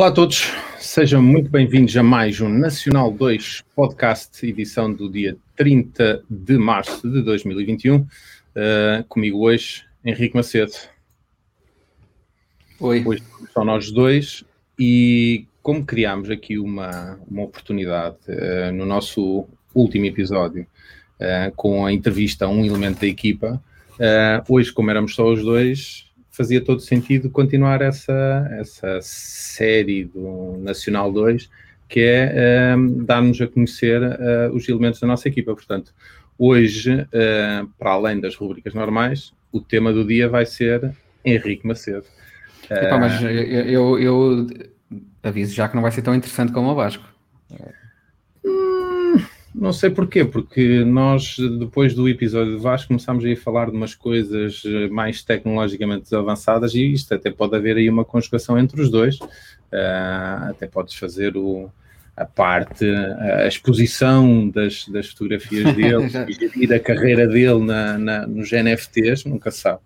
Olá a todos, sejam muito bem-vindos a mais um Nacional 2 podcast, edição do dia 30 de março de 2021. Uh, eh, comigo hoje, Henrique Macedo. Oi. Hoje são nós dois e como criámos aqui uma, uma oportunidade uh, no nosso último episódio uh, com a entrevista a um elemento da equipa, hoje, como éramos só os dois, fazia todo sentido continuar essa, essa série do Nacional 2, que é um, dar-nos a conhecer uh, os elementos da nossa equipa. Portanto, hoje, uh, para além das rubricas normais, o tema do dia vai ser Henrique Macedo. Epá, mas eu, eu, eu, aviso já que não vai ser tão interessante como o Vasco. Não sei porquê, porque nós, depois do episódio de Vasco, começámos a falar de umas coisas eh, mais tecnologicamente avançadas e isto até pode haver aí uma conjugação entre os dois. Uh, até podes fazer o, a parte, a exposição das, das fotografias dele e a carreira dele na, na, nos NFTs, nunca sabe.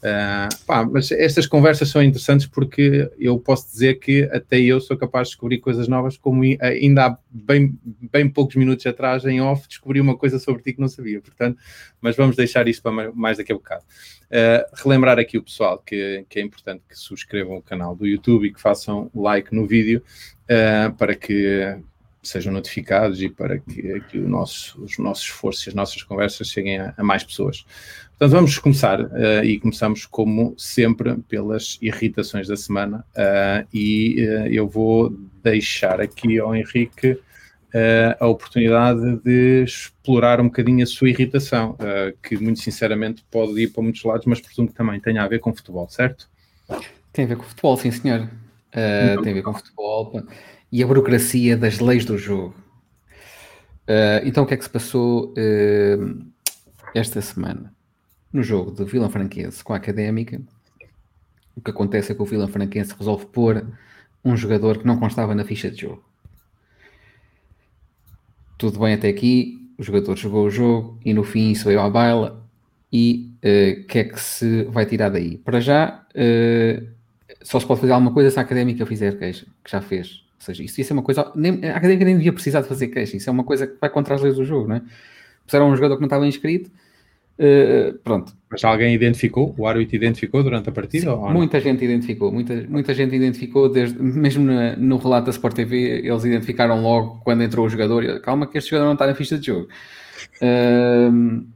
Uh, pá, mas estas conversas são interessantes porque eu posso dizer que até eu sou capaz de descobrir coisas novas, como ainda há bem, bem poucos minutos atrás, em off, descobri uma coisa sobre ti que não sabia, portanto, mas vamos deixar isso para mais daqui a bocado. Uh, relembrar aqui o pessoal que, que, é importante que subscrevam o canal do YouTube e que façam like no vídeo uh, para que sejam notificados e para que, que nosso, os nossos esforços e as nossas conversas cheguem a, a mais pessoas. Portanto, vamos começar uh, e começamos, como sempre, pelas irritações da semana. Uh, e uh, eu vou deixar aqui ao Henrique a oportunidade de explorar um bocadinho a sua irritação, que muito sinceramente pode ir para muitos lados, mas presumo que também tenha a ver com futebol, certo? Tem a ver com futebol, sim, senhor. Então, tem a ver com futebol e a burocracia das leis do jogo. então, o que é que se passou esta semana? no jogo de Vila Franquense com a Académica, o que acontece é que o Vila Franquense resolve pôr um jogador que não constava na ficha de jogo. Tudo bem até aqui, o jogador jogou o jogo e no fim isso veio à baila e o uh, eh, que é que se vai tirar daí? Para já, uh, só se pode fazer alguma coisa se a Académica fizer queixa, que já fez. Ou seja, isso, isso é uma coisa... Nem, a Académica nem devia precisar de fazer queixa, isso é uma coisa que vai contra as leis do jogo, não é? Puseram um jogador que não estava inscrito, Uh, pronto. Mas alguém identificou? O árbitro identificou durante a partida? Sim, muita gente identificou, muita, muita gente identificou, desde, mesmo na, no relato da Sport TV, eles identificaram logo quando entrou o jogador. Calma, que este jogador não está na ficha de jogo. Uh,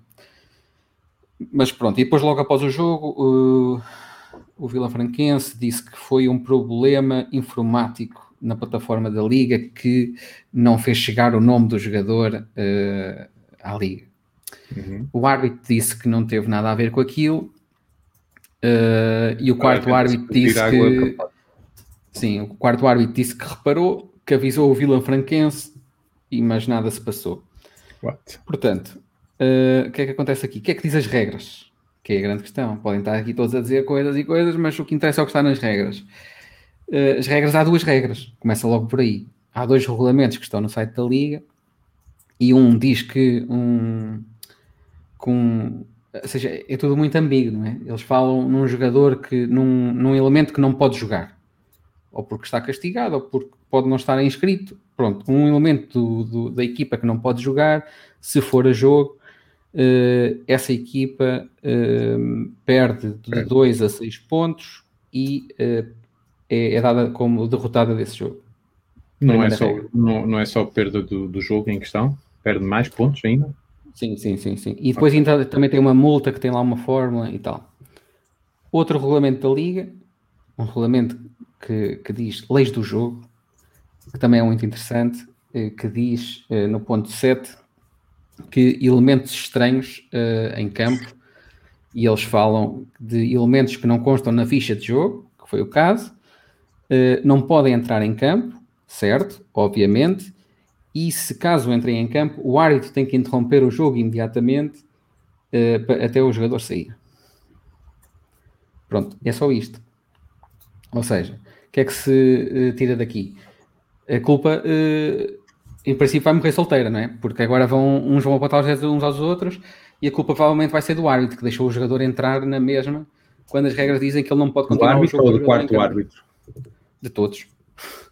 mas pronto, e depois, logo após o jogo, uh, o Vila Franquense disse que foi um problema informático na plataforma da Liga que não fez chegar o nome do jogador uh, à Liga. Uhum. O árbitro disse que não teve nada a ver com aquilo. Uh, e o quarto ah, árbitro disse que. Sim, o quarto árbitro disse que reparou, que avisou o Vila Franquense, e mas nada se passou. What? Portanto, uh, o que é que acontece aqui? O que é que diz as regras? Que é a grande questão. Podem estar aqui todos a dizer coisas e coisas, mas o que interessa é o que está nas regras. Uh, as regras, há duas regras. Começa logo por aí. Há dois regulamentos que estão no site da Liga e um diz que um, com. Ou seja, é tudo muito ambíguo, não é? Eles falam num jogador que. num, num elemento que não pode jogar. Ou porque está castigado, ou porque pode não estar inscrito. Pronto, um elemento do, do, da equipa que não pode jogar, se for a jogo, uh, essa equipa uh, perde de 2 a 6 pontos e uh, é, é, dada como derrotada desse jogo. Não é, só, não, não é só perda do, do jogo em questão, perde mais pontos ainda. Sim, sim, sim, sim. E depois okay. também tem uma multa que tem lá uma fórmula e tal. Outro regulamento da Liga, um regulamento que, que diz leis do jogo, que também é muito interessante, eh, que diz eh, no ponto 7 que elementos estranhos uh, em campo e eles falam de elementos que não constam na ficha de jogo, que foi o caso, não podem entrar em campo, certo? Obviamente, e se caso entrem em campo, o árbitro tem que interromper o jogo imediatamente uh, até o jogador sair. Pronto, é só isto. Ou seja, o que é que se uh, tira daqui? A culpa, em princípio, vai morrer solteira, não é? Porque agora vão, uns vão apontar os dedos uns aos outros e a culpa provavelmente vai ser do árbitro, que deixou o jogador entrar na mesma quando as regras dizem que ele não pode continuar do árbitro o jogo. ou do quarto árbitro? De todos.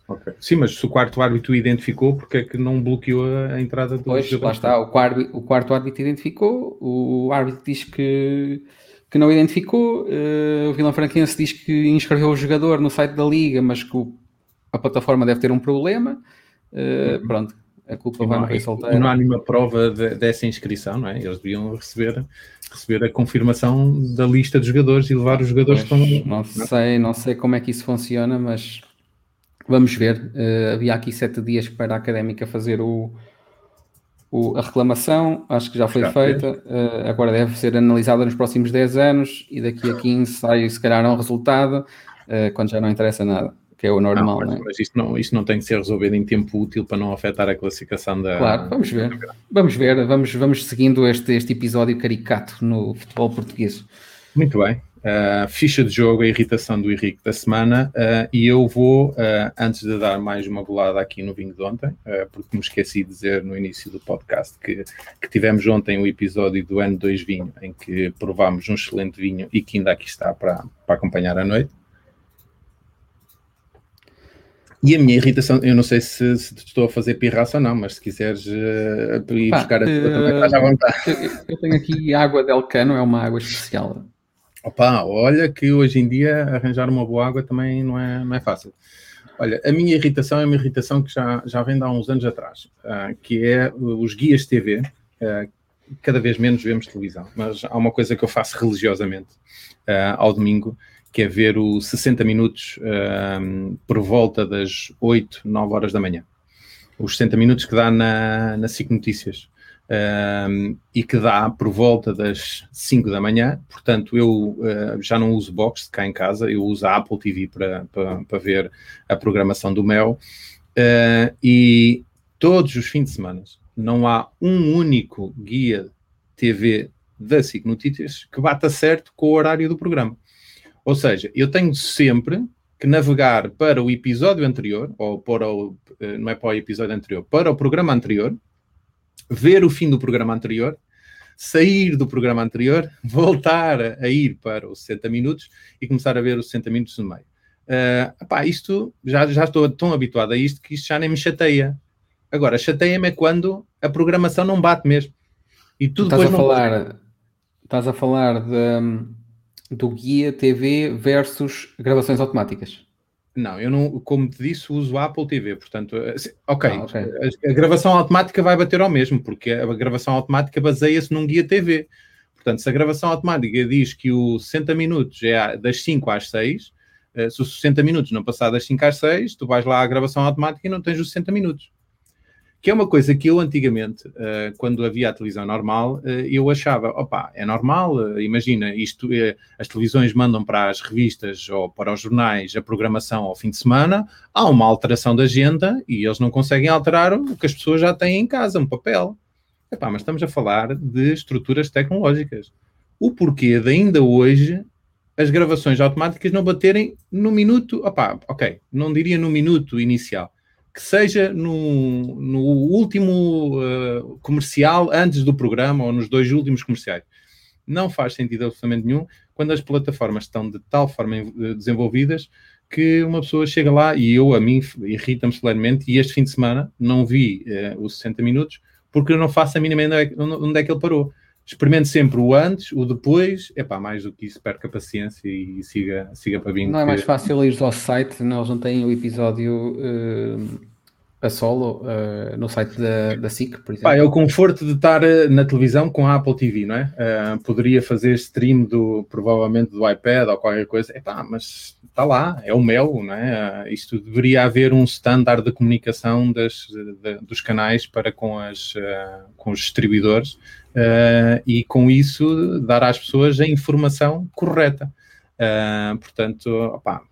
Okay. Sim, mas se o quarto árbitro identificou, porque é que não bloqueou a entrada do Pois, lá está, o quarto, o quarto árbitro identificou, o árbitro diz que, que não identificou, uh, o Vila Franquense diz que inscreveu o jogador no site da Liga, mas que o, a plataforma deve ter um problema, uh, uhum. pronto, a culpa vai morrer solteira. Não há nenhuma prova de, dessa inscrição, não é? Eles deviam receber, receber a confirmação da lista de jogadores e levar os jogadores pois, que estão... Não sei, não sei como é que isso funciona, mas Vamos ver. Uh, havia aqui sete dias para a académica fazer o, o, a reclamação, acho que já foi feita. Uh, agora deve ser analisada nos próximos 10 anos e daqui a 15 sai se calhar um resultado, uh, quando já não interessa nada, que é o normal. Não, mas, não é? mas isto, não, isto não tem que ser resolvido em tempo útil para não afetar a classificação da. Claro, vamos ver. Vamos ver, vamos, vamos seguindo este, este episódio caricato no futebol português. Muito bem uh, ficha de jogo, a irritação do Henrique da semana, uh, e eu vou, uh, antes de dar mais uma bolada aqui no vinho de ontem, porque me esqueci de dizer no início do podcast que, que tivemos ontem o episódio do ano 2 vinho, em que provámos um excelente vinho e que ainda aqui está para, para acompanhar a noite. E a minha irritação, eu não sei se, se estou a fazer pirraça ou não, mas se quiseres uh, ir Pá, buscar a tua, uh, também estás à vontade. Eu, eu tenho aqui água del cano, é uma água especial. Opa, olha que hoje em dia arranjar uma boa água também não é, não é fácil. Olha, a minha irritação é uma irritação que já, já vem de há uns anos atrás, uh, que é os guias TV. Uh, cada vez menos vemos televisão, mas há uma coisa que eu faço religiosamente uh, ao domingo, que é ver o 60 minutos por volta das 8, 9 horas da manhã. Os 60 minutos que dá na, na SIC Notícias um, e que dá por volta das 5 da manhã. Portanto, eu uh, já não uso box cá em casa, eu uso a Apple TV para, para, para ver a programação do Mel. Uh, e todos os fins de semana não há um único guia TV da SIC Notícias que bata certo com o horário do programa. Ou seja, eu tenho sempre que navegar para o episódio anterior, ou para o, eh, não é para o episódio anterior, para o programa anterior, ver o fim do programa anterior, sair do programa anterior, voltar a ir para os 60 minutos e começar a ver os 60 minutos no meio. Uh, epá, isto, já, já estou tão habituado a isto que isto já nem me chateia. Agora, chateia-me é quando a programação não bate mesmo. E tudo estás a falar, Estás a falar de, do guia TV versus gravações automáticas. Não, eu não, como te disse, uso Apple TV, portanto, eh, ok, ah, okay. A, a, gravação automática vai bater ao mesmo, porque a gravação automática baseia-se num guia TV. Portanto, se a gravação automática diz que o 60 minutos é das 5 às 6, eh, se os 60 minutos não passar das 5 às 6, tu vais lá à gravação automática e não tens os 60 minutos que é uma coisa que eu antigamente, uh, quando havia a televisão normal, uh, eu achava, opa, é normal, uh, imagina, isto, as televisões mandam para as revistas ou para os jornais a programação ao fim de semana, há uma alteração da agenda e eles não conseguem alterar o que as pessoas já têm em casa, um papel. Epá, mas estamos a falar de estruturas tecnológicas. O porquê de ainda hoje as gravações automáticas não baterem no minuto, opá, ok, não diria no minuto inicial, que seja no, no último uh, comercial antes do programa ou nos dois últimos comerciais. Não faz sentido absolutamente nenhum quando as plataformas estão de tal forma eh, desenvolvidas que uma pessoa chega lá e eu, a mim, irrita-me solenemente. E este fim de semana não vi uh, os 60 minutos porque eu não faço a mínima ideia onde é que ele parou experimente sempre o antes, o depois, é pá, mais do que isso, perca a paciência e siga, siga para vir. Não é mais fácil ir ao site, eles não têm o episódio uh, a solo uh, no site da, da SIC, por exemplo? Pá, é o conforto de estar eh, na televisão com a Apple TV, não é? Uh, poderia fazer stream do, provavelmente do iPad ou qualquer coisa, Epá, mas está lá, é o mel, não é? Isto deveria haver um standard de comunicação das, de, dos canais para com, as, com os distribuidores e com isso dar às pessoas a informação correta. portanto, opá,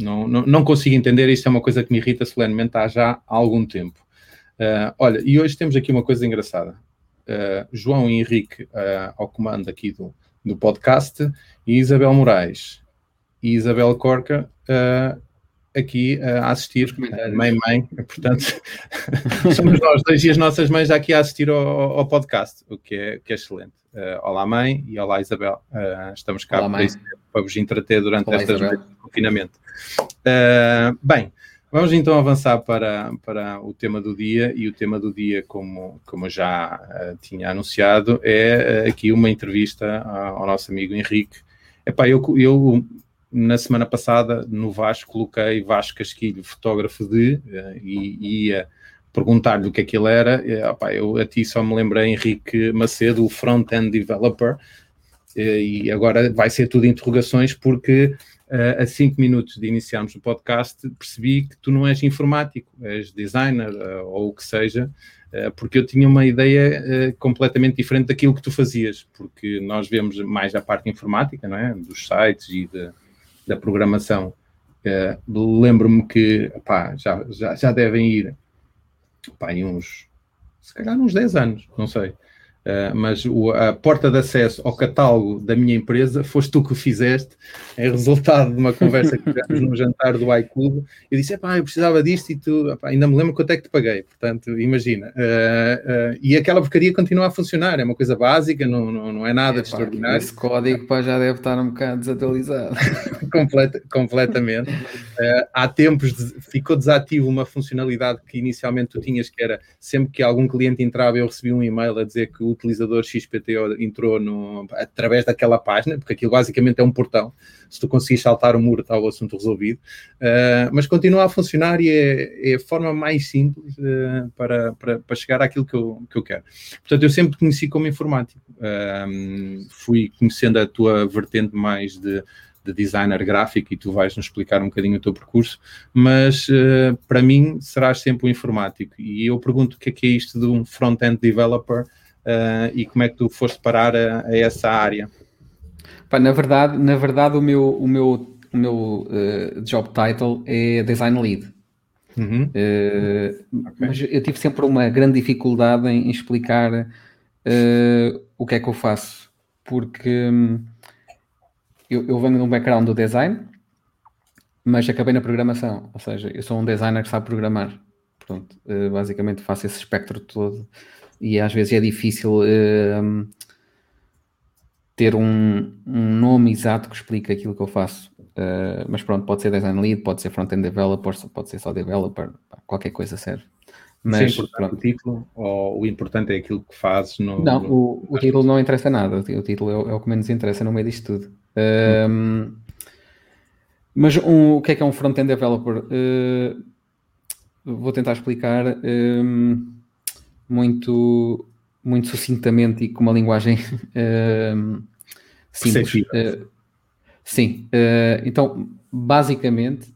não, não, não, consigo entender, isto é uma coisa que me irrita solenemente há já algum tempo. Uh, olha, e hoje temos aqui uma coisa engraçada. Uh, João Henrique uh, ao comando aqui do, do podcast e Isabel Moraes e Isabel Corca aqui a assistir, mãe, mãe, portanto, somos nós dois e as nossas mães aqui a assistir ao, ao podcast, o que é, que é excelente. olá mãe e olá Isabel, estamos cá olá, para, isso, para, vos entreter durante olá, estas noites de confinamento. Uh, bem, vamos então avançar para, para o tema do dia, e o tema do dia, como, como eu já uh, tinha anunciado, é uh, aqui uma entrevista ao nosso amigo Henrique. Epá, eu, eu na semana passada no Vasco coloquei Vasco Casquilho, fotógrafo de, e ia perguntar-lhe o que é que ele era. Epá, eu a ti só me lembrei Henrique Macedo, o front-end developer, e agora vai ser tudo interrogações porque a cinco minutos de iniciarmos o podcast, percebi que tu não és informático, és designer ou o que seja, porque eu tinha uma ideia completamente diferente daquilo que tu fazias, porque nós vemos mais a parte informática, não é? Dos sites e de, da programação. Lembro-me que pá, já, já, já devem ir pá, uns, se calhar uns 10 anos, não sei. Uh, mas o, a porta de acesso ao catálogo da minha empresa foste tu que o fizeste, é resultado de uma conversa que tivemos num jantar do iClub. Eu disse: pá, eu precisava disto e tu, epá, ainda me lembro quanto é que te paguei. Portanto, imagina. Uh, uh, e aquela porcaria continua a funcionar, é uma coisa básica, não, não, não é nada é, de extraordinário. Esse código pá, já deve estar um bocado desatualizado. Completa, completamente. há tempos de, ficou desativo uma funcionalidade que inicialmente tu tinhas, que era sempre que algum cliente entrava, eu recebia um e-mail a dizer que o utilizador XPT entrou no, através daquela página, porque aquilo basicamente é um portão. Se tu conseguires saltar o muro, está o assunto resolvido. Uh, mas continua a funcionar e é, é a forma mais simples uh, para, para, para, chegar àquilo que eu, que eu quero. Portanto, eu sempre te conheci como informático. Uh, fui conhecendo a tua vertente mais de de designer gráfico e tu vais nos explicar um bocadinho o teu percurso, mas uh, para mim serás sempre um informático. E eu pergunto o que é que é isto de um front-end developer uh, e como é que tu foste parar a, a essa área? Pá, na verdade, na verdade o meu, o meu, o meu uh, job title é design lead. Uhum. Uh, okay. Mas eu tive sempre uma grande dificuldade em, explicar uh, o que é que eu faço, porque um, eu, eu, venho de um background do design, mas acabei na programação, ou seja, eu sou um designer que sabe programar. Pronto, basicamente faço esse espectro todo e às vezes é difícil uh, ter um, um, nome exato que explique aquilo que eu faço. Uh, mas pronto, pode ser design lead, pode ser front-end developer, pode ser só developer, qualquer coisa serve. Mas é pronto. o título ou o importante é aquilo que fazes no. Não. O, o, título não interessa nada, o título é o, é o, que menos interessa no meio disto tudo. Hum. mas um, o que é que é um front-end developer? Uh, vou tentar explicar. Um, muito, muito sucintamente e com uma linguagem uh, simples. Uh, sim, uh, então, basicamente,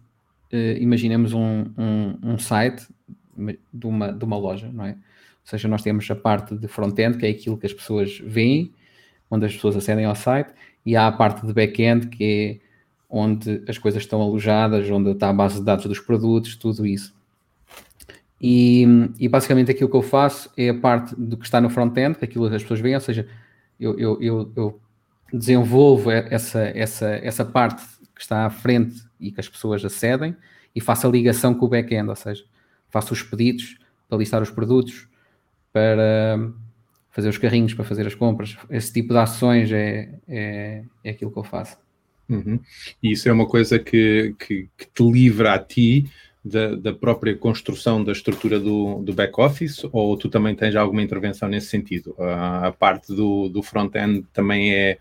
imaginemos um, um, um, site de uma, de uma loja, não é? Ou seja, nós temos a parte de front-end, que é aquilo que as pessoas veem, onde as pessoas acedem ao site, e há a parte de back-end, que é onde as coisas estão alojadas, onde está a base de dados dos produtos, tudo isso. E, e, basicamente aquilo que eu faço é a parte do que está no front-end, que aquilo que as pessoas veem, ou seja, eu, eu, eu, eu, desenvolvo essa, essa, essa parte que está à frente e que as pessoas acedem e faço a ligação com o back-end, ou seja, faço os pedidos para listar os produtos, para fazer os carrinhos, para fazer as compras. Esse tipo de ações é, é, é aquilo que eu faço. Uhum. E isso é uma coisa que, que, que te livra a ti da, da, própria construção da estrutura do, do back-office ou tu também tens alguma intervenção nesse sentido? a parte do, do front-end também é.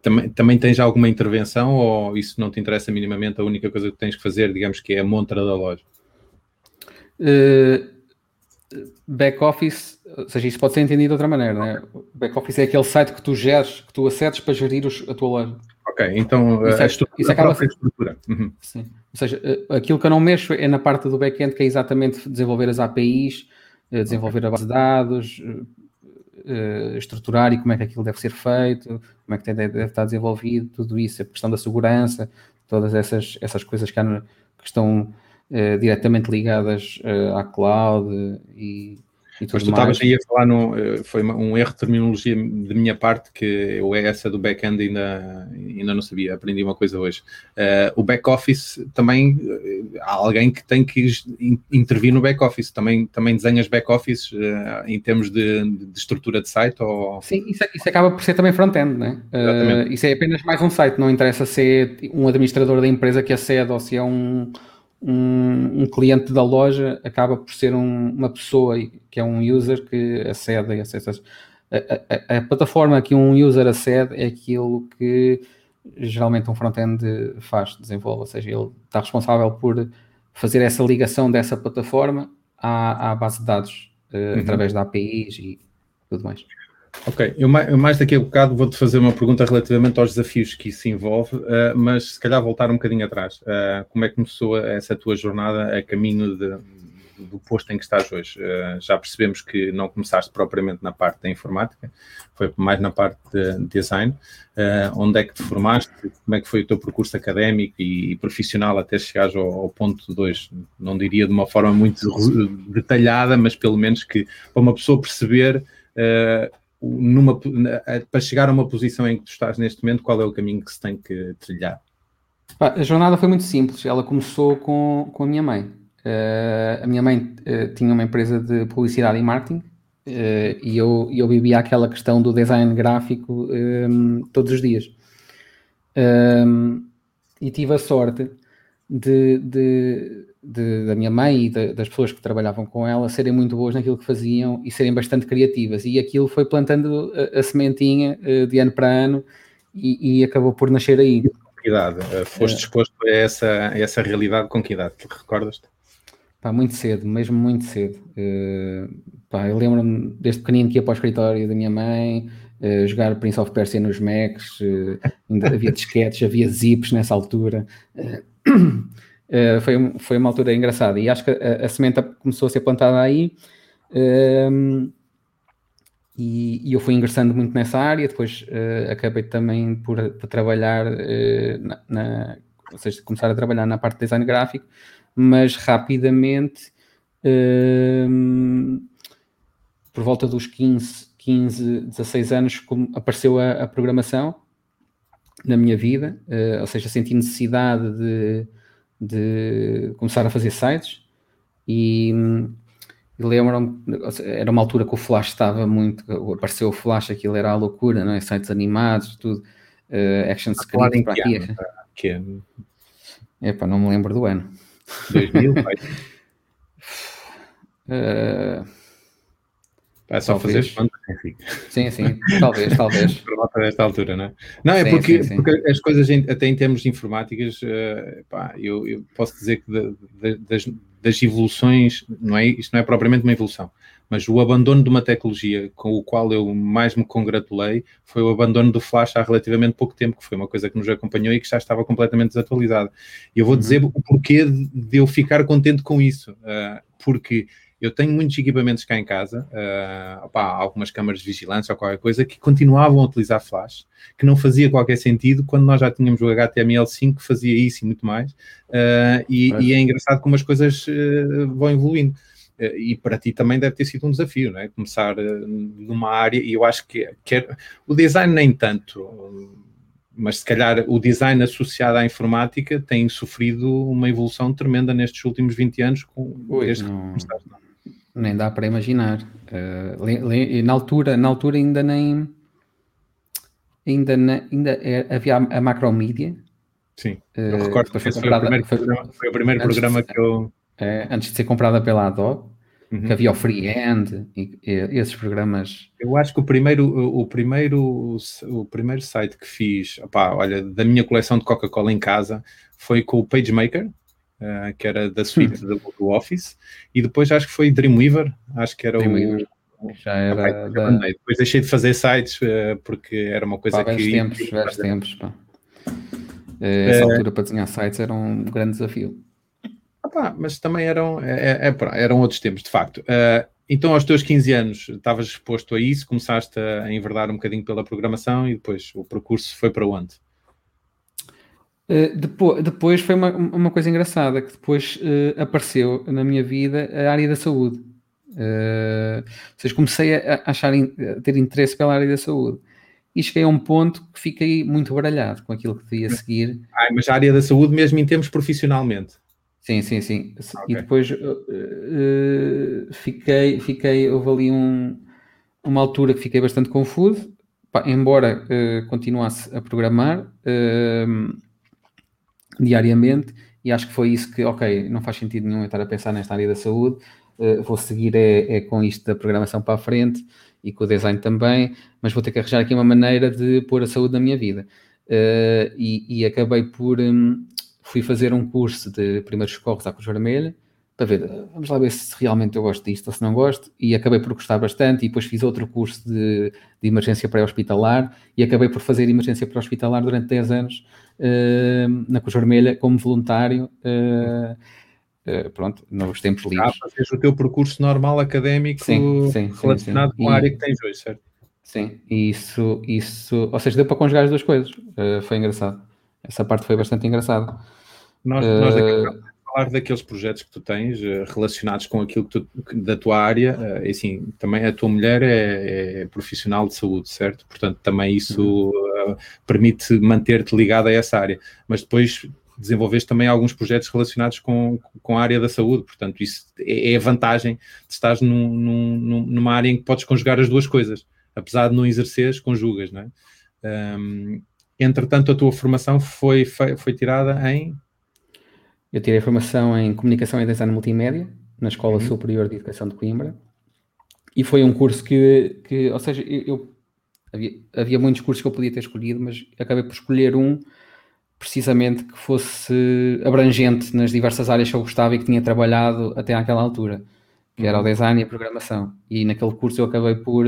Também, também tens alguma intervenção ou isso não te interessa minimamente? A única coisa que tens que fazer, digamos que é a montra da loja? Uh, back-office, ou seja, isso pode ser entendido de outra maneira, né? Back-office é aquele site que tu geres, que tu acedes para gerir os, a tua loja. Ok, então isso, a, é- estrutura, isso acaba, a estrutura. Uhum. Sim. Ou seja, aquilo que eu não mexo é na parte do back-end, que é exatamente desenvolver as APIs, desenvolver okay. a base de dados, estruturar e como é que aquilo deve ser feito, como é que deve, estar desenvolvido, tudo isso, a questão da segurança, todas essas, essas coisas que, há, que estão uh, diretamente ligadas uh, à cloud e, Mas tu estavas aí a falar, no, eh, foi um erro de terminologia de minha parte, que eu essa do back-end ainda, ainda não sabia, aprendi uma coisa hoje. Uh, o back-office também, há alguém que tem que intervir no back-office, também, também desenhas back-office uh, em termos de, de, estrutura de site? Ou... Sim, isso, isso acaba por ser também front-end, né? Uh, isso é apenas mais um site, não interessa se é um administrador da empresa que acede ou se é um um, um, cliente da loja acaba por ser um, uma pessoa que é um user que acede e acessa. A, a, a, plataforma que um user acede é aquilo que geralmente um front-end faz, desenvolve, ou seja, ele está responsável por fazer essa ligação dessa plataforma à, à base de dados uh, uhum. através da APIs e tudo mais. Ok, eu mais daqui a bocado vou-te fazer uma pergunta relativamente aos desafios que isso envolve, uh, mas se calhar voltar um bocadinho atrás. Uh, como é que começou essa tua jornada a caminho de, do posto em que estás hoje? Uh, já percebemos que não começaste propriamente na parte da informática, foi mais na parte de design. onde é que te formaste? Como é que foi o teu percurso académico e, e profissional até chegares ao, ao ponto 2? Não diria de uma forma muito detalhada, mas pelo menos que para uma pessoa perceber numa, para chegar a uma posição em que tu estás neste momento, qual é o caminho que se tem que trilhar? A jornada foi muito simples. Ela começou com, com a minha mãe. Uh, a minha mãe uh, tinha uma empresa de publicidade e marketing uh, e eu, eu vivia aquela questão do design gráfico um, todos os dias. Um, e tive a sorte de, de, de, da minha mãe e de, das pessoas que trabalhavam com ela serem muito boas naquilo que faziam e serem bastante criativas. E aquilo foi plantando a, a sementinha uh, de ano para ano e, e, acabou por nascer aí. Com que idade? Uh, foste é. exposto a essa, a essa realidade com que idade? Recordas-te? Pá, muito cedo, mesmo muito cedo. Uh, pá, eu lembro-me desde pequenino que ia para o escritório da minha mãe, uh, jogar Prince of Persia nos Macs, uh, ainda havia disquetes, havia zips nessa altura. Uh, foi, foi uma altura engraçada. E acho que a, a semente começou a ser plantada aí uh, e, e, eu fui ingressando muito nessa área, depois uh, acabei também por, por trabalhar na, na, ou seja, começar a trabalhar na parte de design gráfico, mas rapidamente por volta dos 15, 15 16 anos apareceu a, a programação na minha vida, ou seja, senti necessidade de de começar a fazer sites e, e lembro-me, era uma altura que o Flash estava muito, apareceu o Flash, aquilo era a loucura, não é? Sites animados, tudo, uh, action script para aqui. Ano, que ano? Epá, não me lembro do ano. 2000, pai. uh, É só talvez. fazer. Sim, sim, talvez, talvez. Para volta desta altura, não é? Não, é sim, porque, sim, sim. porque as coisas, até em termos informáticas, uh, pá, eu, eu, posso dizer que de, de, das, das, evoluções, não é, isto não é propriamente uma evolução, mas o abandono de uma tecnologia com o qual eu mais me congratulei foi o abandono do Flash há relativamente pouco tempo, que foi uma coisa que nos acompanhou e que já estava completamente desatualizada. E eu vou uhum. dizer o porquê de, de, eu ficar contente com isso, uh, porque eu tenho muitos equipamentos cá em casa, uh, opá, algumas câmaras de vigilância ou qualquer coisa, que continuavam a utilizar flash, que não fazia qualquer sentido quando nós já tínhamos o HTML5 que fazia isso e muito mais. Uh, e, é. e, é engraçado como as coisas uh, vão evoluindo. e para ti também deve ter sido um desafio, não é? Começar numa área, e eu acho que, que é, o design nem tanto, mas se calhar o design associado à informática tem sofrido uma evolução tremenda nestes últimos 20 anos com, começaste. Não? Nem dá para imaginar. Uh, na, altura, na altura ainda nem. Ainda, na, ainda é, havia a, Macromedia. Sim, eu uh, recordo que foi, comprada, o primeiro, foi, programa, foi o primeiro programa que eu. É, antes de ser comprada pela Adobe, uhum. que havia o Freehand e, e, esses programas. Eu acho que o primeiro, o, o primeiro, o primeiro site que fiz, opá, olha, da minha coleção de Coca-Cola em casa foi com o PageMaker uh, que era da suite hum. do Office, e depois acho que foi Dreamweaver, acho que era Dreamweaver. o. Já era. da... Depois deixei de fazer sites uh, porque era uma coisa pá, que. tempos, velhos tempos. Pá. Essa altura para desenhar sites era um grande desafio. Ah, mas também eram, é, é, é eram outros tempos, de facto. Então, aos teus 15 anos, estavas exposto a isso, começaste a enverdar um bocadinho pela programação e depois o percurso foi para onde? Uh, depois, depois foi uma, uma coisa engraçada, que depois uh, apareceu na minha vida a área da saúde. Uh, ou seja, comecei a, achar, a ter interesse pela área da saúde. E cheguei a um ponto que fiquei muito baralhado com aquilo que devia seguir. Ah, mas a área da saúde mesmo em termos profissionalmente? Sim, sim, sim. Okay. E depois uh, fiquei, fiquei, houve ali um, uma altura que fiquei bastante confuso, embora uh, continuasse a programar uh, diariamente, e acho que foi isso que, ok, não faz sentido nenhum estar a pensar nesta área da saúde, vou seguir é, é, com isto da programação para a frente e com o design também, mas vou ter que arranjar aqui uma maneira de pôr a saúde na minha vida. E, e, acabei por. Um, fui fazer um curso de primeiros socorros à Cruz Vermelha para ver, vamos lá ver se realmente eu gosto disto ou se não gosto, e acabei por gostar bastante, e depois fiz outro curso de, de emergência pré-hospitalar, e acabei por fazer emergência pré-hospitalar durante 10 anos uh, na Cruz Vermelha como voluntário, uh, uh, pronto, nos tempos livres. Ah, fazes o teu percurso normal académico sim, sim, relacionado sim, com a área que tens hoje, certo? Sim, e isso, isso, ou seja, deu para conjugar as duas coisas, foi engraçado. Essa parte foi bastante engraçada. Nós, uh... nós daqui a falar daqueles projetos que tu tens uh, relacionados com aquilo que tu, da tua área, uh, assim, também a tua mulher é, é, profissional de saúde, certo? Portanto, também isso uh, permite manter-te ligado a essa área. Mas depois desenvolveste também alguns projetos relacionados com, com a área da saúde, portanto, isso é, é a vantagem de estar num, num, numa área em que podes conjugar as duas coisas. Apesar de não exerceres, conjugas, não é? Um, entretanto, a tua formação foi, foi, tirada em eu tirei formação em Comunicação e Design Multimédia na Escola uhum. Superior de Educação de Coimbra e foi um curso que, que ou seja, eu havia, havia, muitos cursos que eu podia ter escolhido, mas acabei por escolher um precisamente que fosse abrangente nas diversas áreas que eu gostava e que tinha trabalhado até àquela altura, que era o uhum. design e a programação. E naquele curso eu acabei por,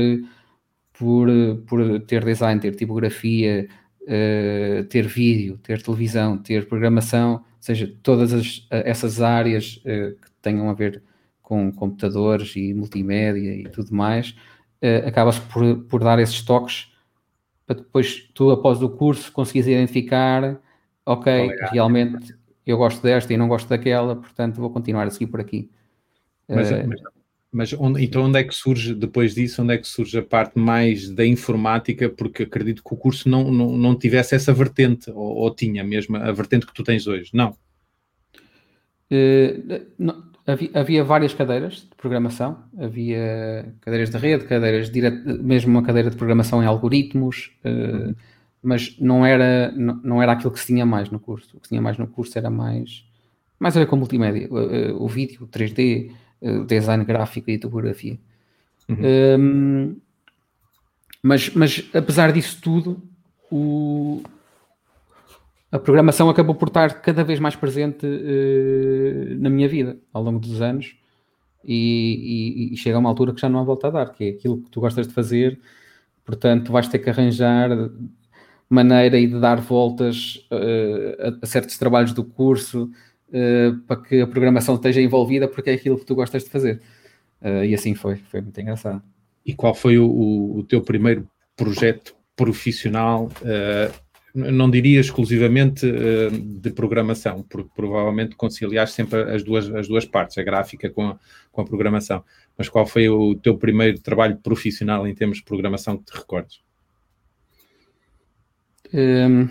por, por ter design, ter tipografia, uh, ter vídeo, ter televisão, ter programação seja, todas as, essas áreas uh, que tenham a ver com computadores e multimédia e tudo mais, uh, acaba-se por, por dar esses toques para depois tu, após o curso, conseguires identificar, ok, realmente eu gosto desta e não gosto daquela, portanto vou continuar a seguir por aqui. Mas, uh, mas, mas onde, então onde é que surge, depois disso, onde é que surge a parte mais da informática? Porque acredito que o curso não, não, não tivesse essa vertente, ou, ou tinha mesmo a vertente que tu tens hoje, não? Uh, não havia, havia, várias cadeiras de programação, havia cadeiras de rede, cadeiras dire... mesmo uma cadeira de programação em algoritmos, uh, uhum. mas não era, não, não, era aquilo que se tinha mais no curso. O que se tinha mais no curso era mais, mais a ver com multimédia, o, o vídeo, 3D, uh, design gráfico e topografia. Uhum. Um, mas, mas apesar disso tudo, o, a programação acabou por estar cada vez mais presente uh, na minha vida ao longo dos anos e, e, e, chega a uma altura que já não há volta a dar, que é aquilo que tu gostas de fazer, portanto vais ter que arranjar maneira e de dar voltas uh, a, a, certos trabalhos do curso uh, para que a programação esteja envolvida porque é aquilo que tu gostas de fazer. e assim foi, foi muito engraçado. E qual foi o, o teu primeiro projeto profissional não diria exclusivamente uh, de programação, porque provavelmente conciliaste sempre as duas, as duas partes, a gráfica com a, com a programação. Mas qual foi o teu primeiro trabalho profissional em termos de programação que te recordes? Um,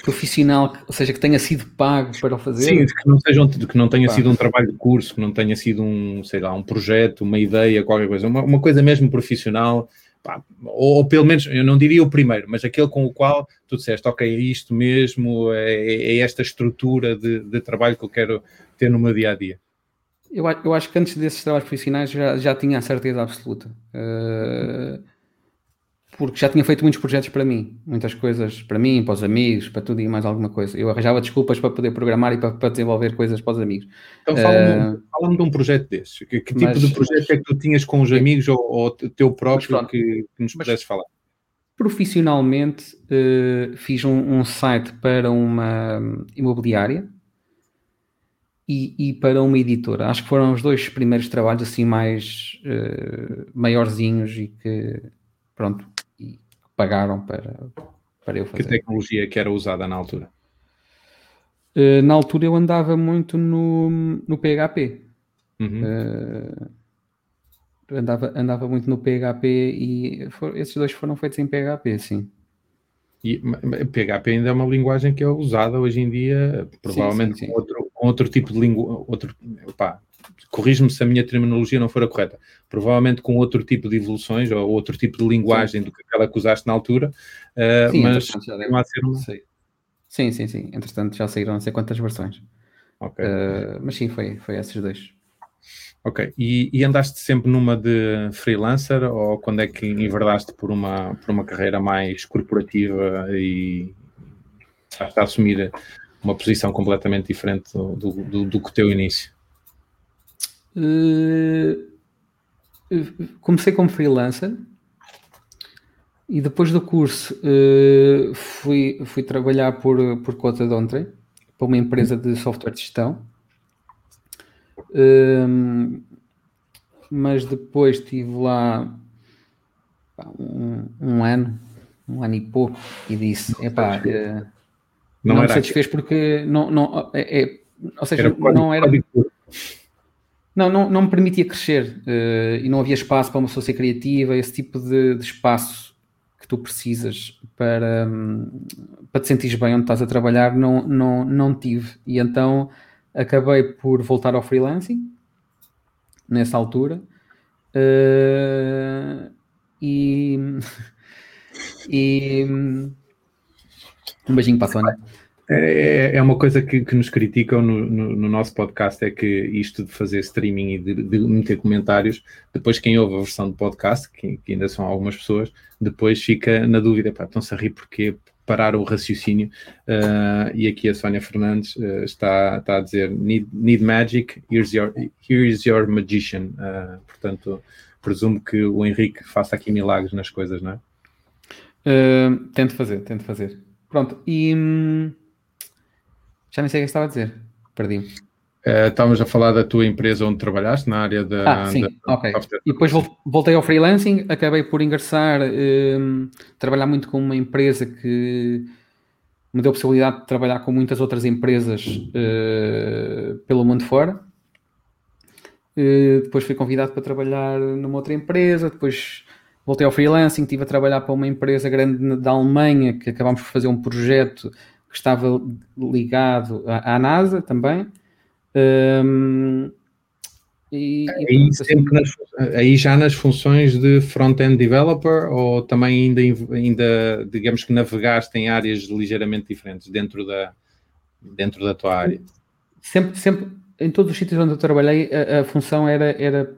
profissional, ou seja, que tenha sido pago para o fazer? Sim, que não, seja um, que não tenha sido um trabalho de curso, que não tenha sido um, sei lá, um projeto, uma ideia, qualquer coisa, uma, uma coisa mesmo profissional pá, ou, ou, pelo menos, eu não diria o primeiro, mas aquele com o qual tu disseste, ok, é isto mesmo, é, é esta estrutura de, de, trabalho que eu quero ter no meu dia a dia. Eu, eu acho que antes desses trabalhos profissionais já, já tinha a certeza absoluta. Uh, porque já tinha feito muitos projetos para mim, muitas coisas para mim, para os amigos, para tudo e mais alguma coisa. Eu arranjava desculpas para poder programar e para, para desenvolver coisas para os amigos. Então fala-me uh, fala de um projeto desses. Que, que tipo mas, de projeto é que tu tinhas com os amigos ou, ou teu próprio que, que, nos pudesses falar? Profissionalmente uh, fiz um, um, site para uma imobiliária e, e, para uma editora. Acho que foram os dois primeiros trabalhos assim mais uh, maiorzinhos e que pronto, pagaram para, para eu fazer. Que tecnologia que era usada na altura? Uh, na altura eu andava muito no, no PHP. Uhum. Uh, andava, andava muito no PHP e for, esses dois foram feitos em PHP, sim. E PHP ainda é uma linguagem que é usada hoje em dia, provavelmente sim, sim, sim. Com, outro, outro tipo de língua, outro, corrijo-me se a minha terminologia não for a correta, provavelmente com outro tipo de evoluções ou outro tipo de linguagem sim. do que aquela que usaste na altura, uh, sim, mas não há ser uma... Sim, sim, sim. Entretanto, já saíram não sei quantas versões. Ok. Uh, mas sim, foi, foi esses dois. Ok. E, e, andaste sempre numa de freelancer ou quando é que enverdaste por uma, por uma carreira mais corporativa e estás a assumir uma posição completamente diferente do, do, do, que o teu início? Uh, comecei como freelancer e depois do curso uh, fui, fui trabalhar por, por conta de ontem para uma empresa de software de gestão. Uh, mas depois estive lá um, um, ano, um ano e pouco, e disse: epá, uh, não, não me satisfez porque não, não é, é, ou seja, era não era. Não, não, não me permitia crescer uh, e não havia espaço para uma pessoa ser criativa, esse tipo de, de espaço que tu precisas para, um, para te sentires bem onde estás a trabalhar, não, não, não tive. E então acabei por voltar ao freelancing nessa altura uh, e, e um beijinho para a Sónia. É, é uma coisa que, que nos criticam no, no, no, nosso podcast, é que isto de fazer streaming e de, de, meter comentários, depois quem ouve a versão do podcast, que, que ainda são algumas pessoas, depois fica na dúvida, pá, estão-se a rir porque parar o raciocínio, uh, e aqui a Sónia Fernandes uh, está, está a dizer, need, need magic, here's your, here's your magician, uh, portanto, presumo que o Henrique faça aqui milagres nas coisas, não é? tento fazer, tento fazer. Pronto, e... Hum já nem sei o que estava a dizer. Perdi-me. Uh, estávamos a falar da tua empresa onde trabalhaste, na área da. Ah, sim, da, ok. E depois voltei ao freelancing, acabei por ingressar, um, trabalhar muito com uma empresa que me deu a possibilidade de trabalhar com muitas outras empresas uh, pelo mundo fora. Uh, depois fui convidado para trabalhar numa outra empresa, depois voltei ao freelancing, estive a trabalhar para uma empresa grande da Alemanha que acabámos por fazer um projeto que estava ligado à, à NASA também. Um, e, aí, e, nas, aí, já nas funções de front-end developer ou também ainda, ainda, digamos que navegaste em áreas ligeiramente diferentes dentro da, dentro da tua área? Sempre, sempre, em todos os sítios onde eu trabalhei, a, a função era, era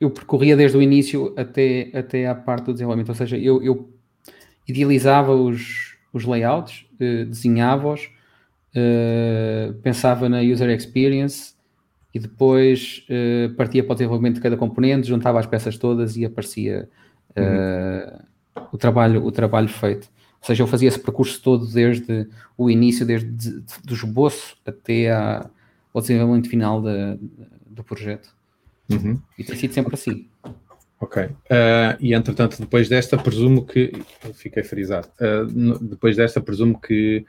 eu percorria desde o início até, até à parte do desenvolvimento, ou seja, eu, eu idealizava os, os layouts, uh, desenhava-os, uh, pensava na user experience e depois uh, partia para o desenvolvimento de cada componente, juntava as peças todas e aparecia uhum. o, trabalho, o trabalho feito. Ou seja, eu fazia esse percurso todo desde o início, desde de, do esboço até a, ao desenvolvimento final de, do projeto. Uhum. E tem sido sempre assim. Ok. Uh, e entretanto, depois desta, presumo que. Fiquei frisado. Uh, depois desta, presumo que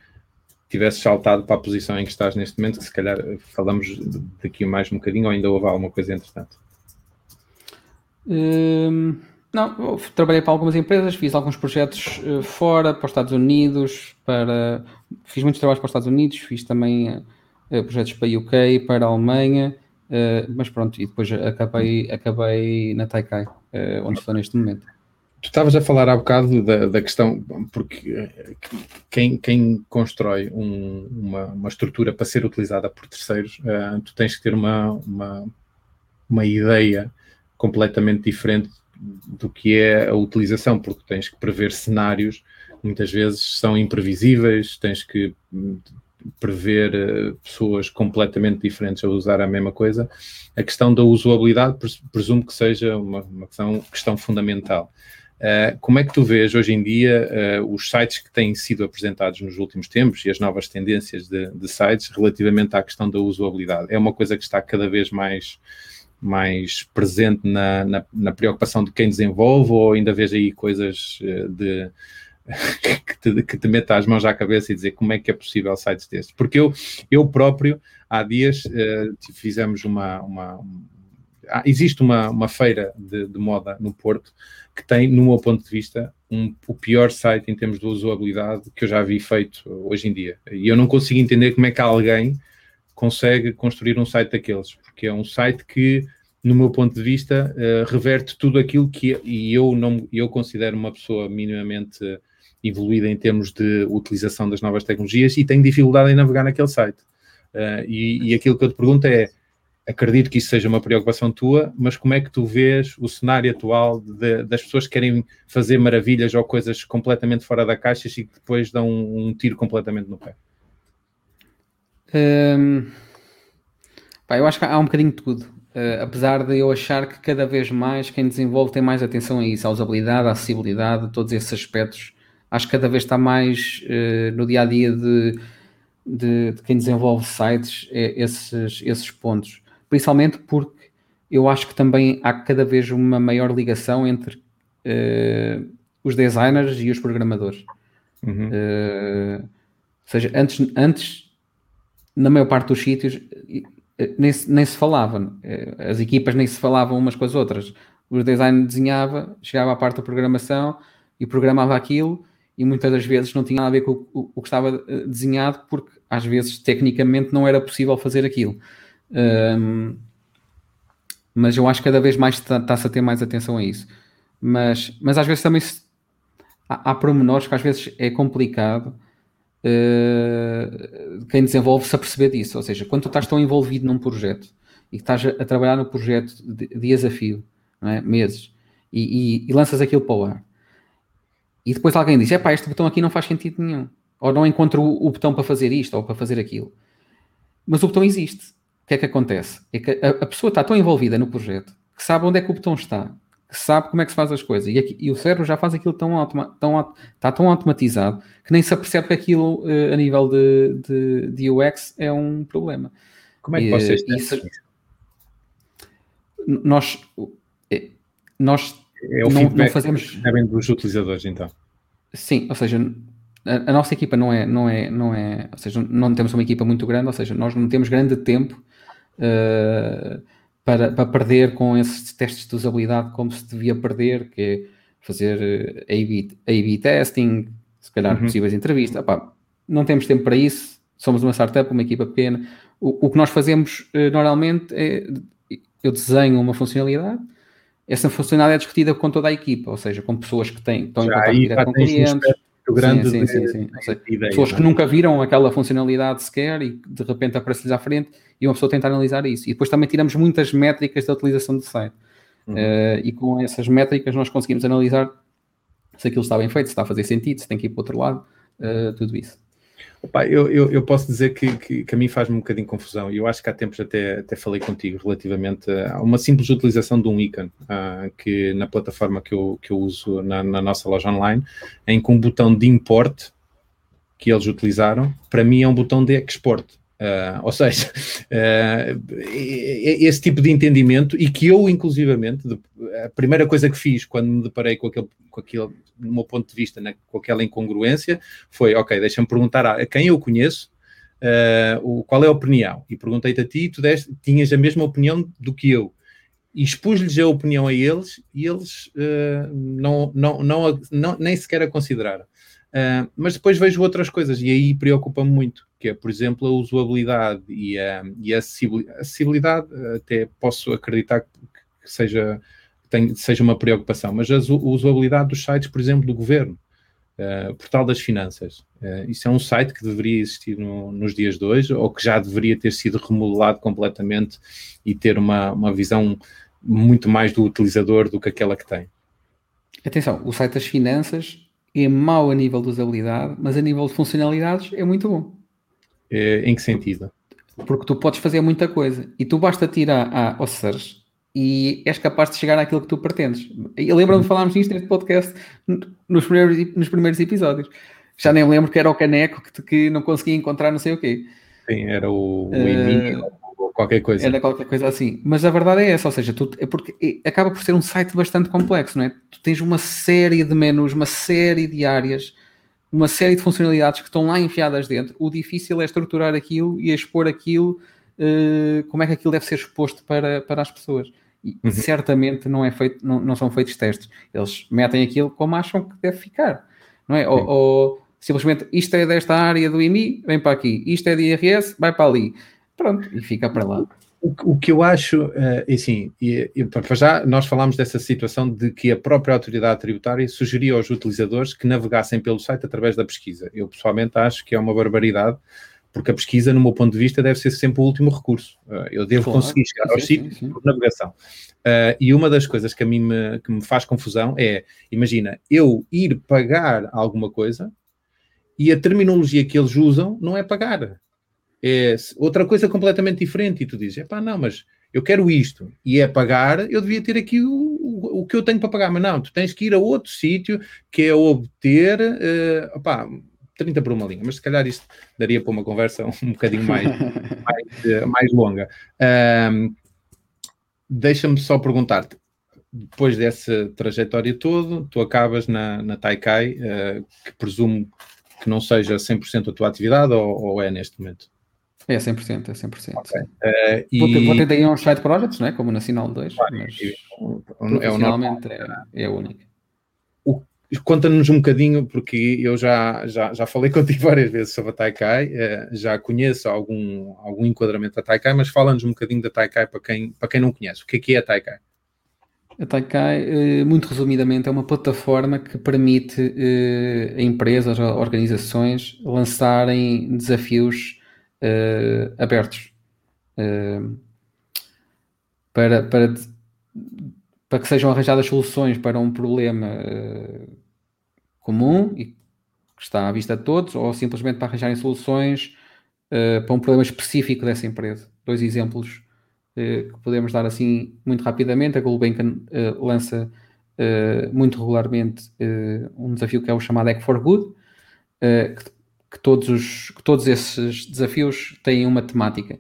tivesse saltado para a posição em que estás neste momento, que se calhar falamos daqui mais um bocadinho, ou ainda houve alguma coisa entretanto? Um, não, trabalhei para algumas empresas, fiz alguns projetos fora, para os Estados Unidos, para. Fiz muitos trabalhos para os Estados Unidos, fiz também projetos para a UK, para a Alemanha. Uh, mas pronto, e depois acabei, acabei na Taikai, uh, onde estou neste momento. Tu estavas a falar há bocado da, da questão, porque eh, quem, quem constrói um, uma, uma, estrutura para ser utilizada por terceiros, uh, tu tens que ter uma, uma, uma ideia completamente diferente do que é a utilização, porque tens que prever cenários, muitas vezes são imprevisíveis, tens que prever uh, pessoas completamente diferentes a usar a mesma coisa. A questão da usabilidade presumo que seja uma, uma questão, questão fundamental. Uh, como é que tu vês hoje em dia uh, os sites que têm sido apresentados nos últimos tempos e as novas tendências de, de, sites relativamente à questão da usabilidade? É uma coisa que está cada vez mais, mais presente na, na, na preocupação de quem desenvolve ou ainda vês aí coisas de que te, que te meta as mãos à cabeça e dizer como é que é possível sites destes? Porque eu, eu próprio, há dias, fizemos uma, uma existe uma, uma feira de, de, moda no Porto que tem, no meu ponto de vista, um, o pior site em termos de usabilidade que eu já vi feito hoje em dia. E eu não consigo entender como é que alguém consegue construir um site daqueles, porque é um site que, no meu ponto de vista, uh, reverte tudo aquilo que e eu não eu considero uma pessoa minimamente evoluída em termos de utilização das novas tecnologias e tenho dificuldade em navegar naquele site. Uh, e, e aquilo que eu te pergunto é acredito que isso seja uma preocupação tua, mas como é que tu vês o cenário atual de, das pessoas que querem fazer maravilhas ou coisas completamente fora da caixa e que depois dão um, um tiro completamente no pé? Um, pá, eu acho que há um bocadinho de tudo. Uh, apesar de eu achar que cada vez mais quem desenvolve tem mais atenção a isso, à usabilidade, à acessibilidade, todos esses aspectos. Acho que cada vez está mais uh, no dia a dia de, de, de quem desenvolve sites é, esses, esses pontos principalmente porque eu acho que também há cada vez uma maior ligação entre uh, os designers e os programadores. Uhum. Uh, ou seja, antes, antes, na maior parte dos sítios, nem se, nem se falava, as equipas nem se falavam umas com as outras. O design desenhava, chegava à parte da programação e programava aquilo e muitas das vezes não tinha nada a ver com o, o que estava desenhado porque às vezes tecnicamente não era possível fazer aquilo. Um, mas eu acho que cada vez mais está-se a ter mais atenção a isso. Mas, mas às vezes também se, há, há pormenores que às vezes é complicado uh, quem desenvolve se aperceber disso. Ou seja, quando tu estás tão envolvido num projeto e estás a, a trabalhar no projeto de, dias a fio, é? meses, e, e, e, lanças aquilo para o ar, e depois alguém diz: é pá, este botão aqui não faz sentido nenhum, ou não encontro o, o botão para fazer isto ou para fazer aquilo. Mas o botão existe que é que acontece? É que a, a, pessoa está tão envolvida no projeto que sabe onde é que o botão está, que sabe como é que se faz as coisas e, aqui, e o cérebro já faz aquilo tão, automa, tão está tão automatizado que nem se apercebe que aquilo uh, a nível de, de, de, UX é um problema. Como é que vocês têm isso? Nós, eh, nós é o não, não fazemos dos utilizadores então. Sim, ou seja, a, a, nossa equipa não é, não é, não é, ou seja, não temos uma equipa muito grande, ou seja, nós não temos grande tempo uh, para, para perder com esses testes de usabilidade como se devia perder, que é fazer A-B, testing, se calhar uhum. possíveis entrevistas. Epá, não temos tempo para isso, somos uma startup, uma equipa pequena. O, o que nós fazemos uh, normalmente é eu desenho uma funcionalidade, essa funcionalidade é discutida com toda a equipa, ou seja, com pessoas que têm, estão em contato direto com clientes grande sim, sim, sim, sim. Ideia, pessoas que é? nunca viram aquela funcionalidade sequer e de repente aparece-lhes à frente e uma pessoa tenta analisar isso. E depois também tiramos muitas métricas da utilização do site. Uhum. Uh, e com essas métricas nós conseguimos analisar se aquilo está bem feito, se está a fazer sentido, se tem que ir para o outro lado, uh, tudo isso. Opa, eu, eu, eu, posso dizer que, que, que a mim faz-me um bocadinho confusão. Eu acho que há tempos até, até falei contigo relativamente a uma simples utilização de um ícone uh, que na plataforma que eu, que eu uso na, na, nossa loja online, em que um botão de import que eles utilizaram, para mim é um botão de export. Uh, ou seja, uh, esse tipo de entendimento e que eu, inclusivamente, a primeira coisa que fiz quando me deparei com aquele, com aquele no meu ponto de vista, né, com aquela incongruência, foi, ok, deixa-me perguntar a, a, quem eu conheço uh, o, qual é a opinião. E perguntei-te a ti, tu deste, tinhas a mesma opinião do que eu. E expus-lhes a opinião a eles e eles não, não, não, não, nem sequer a consideraram. Uh, mas depois vejo outras coisas e aí preocupa-me muito, que é, por exemplo, a usabilidade e a, e a acessibilidade. Até posso acreditar que seja, tem, seja uma preocupação, mas a usabilidade dos sites, por exemplo, do governo, uh, Portal das Finanças. Uh, isso é um site que deveria existir no, nos dias de hoje ou que já deveria ter sido remodelado completamente e ter uma, uma visão muito mais do utilizador do que aquela que tem. Atenção, o site das finanças é mau a nível de usabilidade, mas a nível de funcionalidades é muito bom. É, em que sentido? Porque tu podes fazer muita coisa e tu basta tirar ao search e és capaz de chegar àquilo que tu pretendes. Eu lembro-me de falarmos nisto neste podcast nos primeiros, nos primeiros episódios. Já nem lembro que era o caneco que, que não conseguia encontrar não sei o quê. Sim, era o, o uh, qualquer coisa. Era qualquer coisa assim. Mas a verdade é essa, ou seja, tu, é porque é, acaba por ser um site bastante complexo, não é? Tu tens uma série de menus, uma série de áreas, uma série de funcionalidades que estão lá enfiadas dentro. O difícil é estruturar aquilo e expor aquilo, uh, como é que aquilo deve ser exposto para, para as pessoas. E uhum. certamente não, é feito, não, não, são feitos testes. Eles metem aquilo como acham que deve ficar, não é? Ou, ou, simplesmente isto é desta área do IMI, vem para aqui. Isto é de IRS, vai para ali. Pronto, e fica para lá. O, o que eu acho, uh, assim, e, e, para já nós falámos dessa situação de que a própria autoridade tributária sugeria aos utilizadores que navegassem pelo site através da pesquisa. Eu pessoalmente acho que é uma barbaridade porque a pesquisa, no meu ponto de vista, deve ser sempre o último recurso. Uh, eu devo claro, conseguir chegar sim, aos sítios por navegação. Uh, e uma das coisas que a mim me, que me faz confusão é, imagina, eu ir pagar alguma coisa e a terminologia que eles usam não é pagar. É outra coisa completamente diferente. E tu dizes, pá, não, mas eu quero isto e é pagar, eu devia ter aqui o, o, o, que eu tenho para pagar. Mas não, tu tens que ir a outro sítio que é obter, uh, opá, 30 por uma linha, mas se calhar isto daria para uma conversa um bocadinho mais, mais, uh, mais, longa. Um, Deixa-me só perguntar-te, depois dessa trajetória toda, tu acabas na, na Taikai, uh, que presumo que não seja 100% a tua atividade ou, ou, é neste momento? É 100%, é 100%. Okay. Uh, e... vou, ter, vou ter daí uns side projects, né? como na Sinal 2, claro, mas é, é, é, é a única Conta-nos um bocadinho, porque eu já, já, já falei contigo várias vezes sobre a Taikai, eh, já conheço algum, algum enquadramento da Taikai, mas fala-nos um bocadinho da Taikai para quem, para quem não conhece. O que é que é a Taikai? A Taikai, eh, muito resumidamente, é uma plataforma que permite eh, a empresas organizações lançarem desafios abertos para, para, para que sejam arranjadas soluções para um problema comum e que está à vista de todos, ou simplesmente para arranjarem soluções uh, para um problema específico dessa empresa. Dois exemplos uh, que podemos dar assim muito rapidamente. A Gulbenkian uh, lança muito regularmente um desafio que é o chamado Act for Good, que, que, todos os, que todos esses desafios têm uma temática.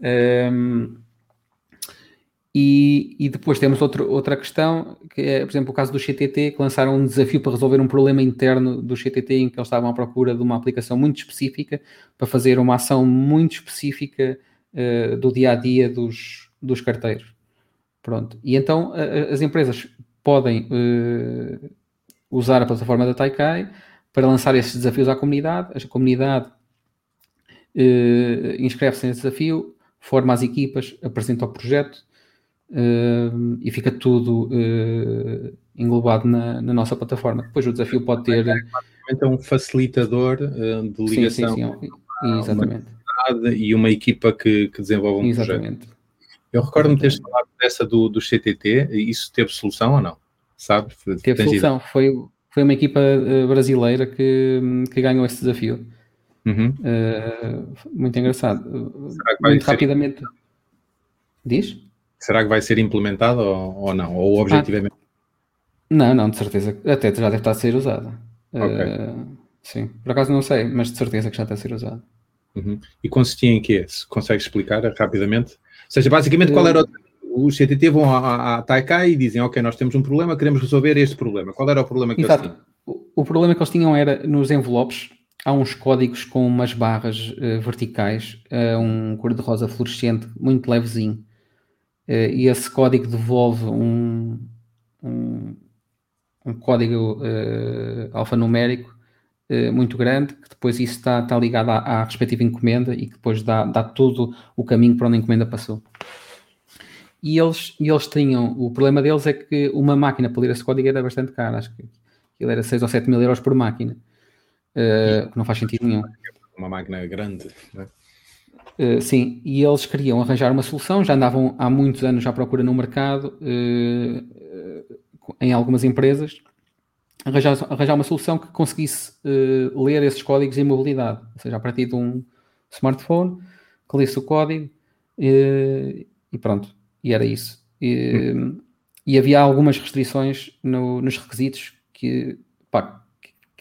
Um, e, e, depois temos outro, outra questão, que é, por exemplo, o caso do CTT, que lançaram um desafio para resolver um problema interno do CTT em que eles estavam à procura de uma aplicação muito específica para fazer uma ação muito específica uh, do dia a dia dos, dos carteiros. Pronto. E então as empresas podem uh, usar a plataforma da Taikai para lançar esses desafios à comunidade. A comunidade uh, inscreve-se nesse desafio, forma as equipas, apresenta o projeto uh, e fica tudo uh, englobado na, na, nossa plataforma. Depois o desafio pode ter. É um facilitador de ligação. Sim, sim, sim. Exatamente. Uma e uma equipa que, que desenvolve um Exatamente. projeto. Eu recordo-me teres falado dessa do, do CTT, isso teve solução ou não? Sabe? Teve solução, foi, foi uma equipa uh, brasileira que, que ganhou esse desafio. Uhum. Uh, muito engraçado. Muito rapidamente. Diz? Será que vai ser implementado ou, ou não? Ou o objetivo ah, é mesmo? Não, não, de certeza. Até já deve estar a ser usado. Okay. Uh, sim, por acaso não sei, mas de certeza que já está a ser usado. Uhum. E consistia em quê? Se consegues explicar rapidamente? Ou seja, basicamente, qual era o. Os CTT vão à, à Taikai e dizem: Ok, nós temos um problema, queremos resolver este problema. Qual era o problema que Exato. eles tinham? O, problema que eles tinham era nos envelopes há uns códigos com umas barras uh, verticais, uh, um cor-de-rosa fluorescente muito levezinho. Eh, e esse código devolve um, um, um código uh, alfanumérico uh, muito grande, que depois isso está, está ligado à, à, respectiva encomenda e que depois dá, dá todo o caminho para onde a encomenda passou. E eles, e eles tinham, o problema deles é que uma máquina para ler esse código era bastante cara, acho que ele era 6 ou 7 mil euros por máquina, uh, que não faz sentido nenhum. Uma máquina grande, né? Uh, sim, e eles queriam arranjar uma solução, já andavam há muitos anos à procura no mercado, uh, em algumas empresas, arranjar, arranjar uma solução que conseguisse ler esses códigos em mobilidade, ou seja, a partir de um smartphone, que lesse o código e pronto, e era isso. E, hum. e havia algumas restrições no, nos requisitos que, pá,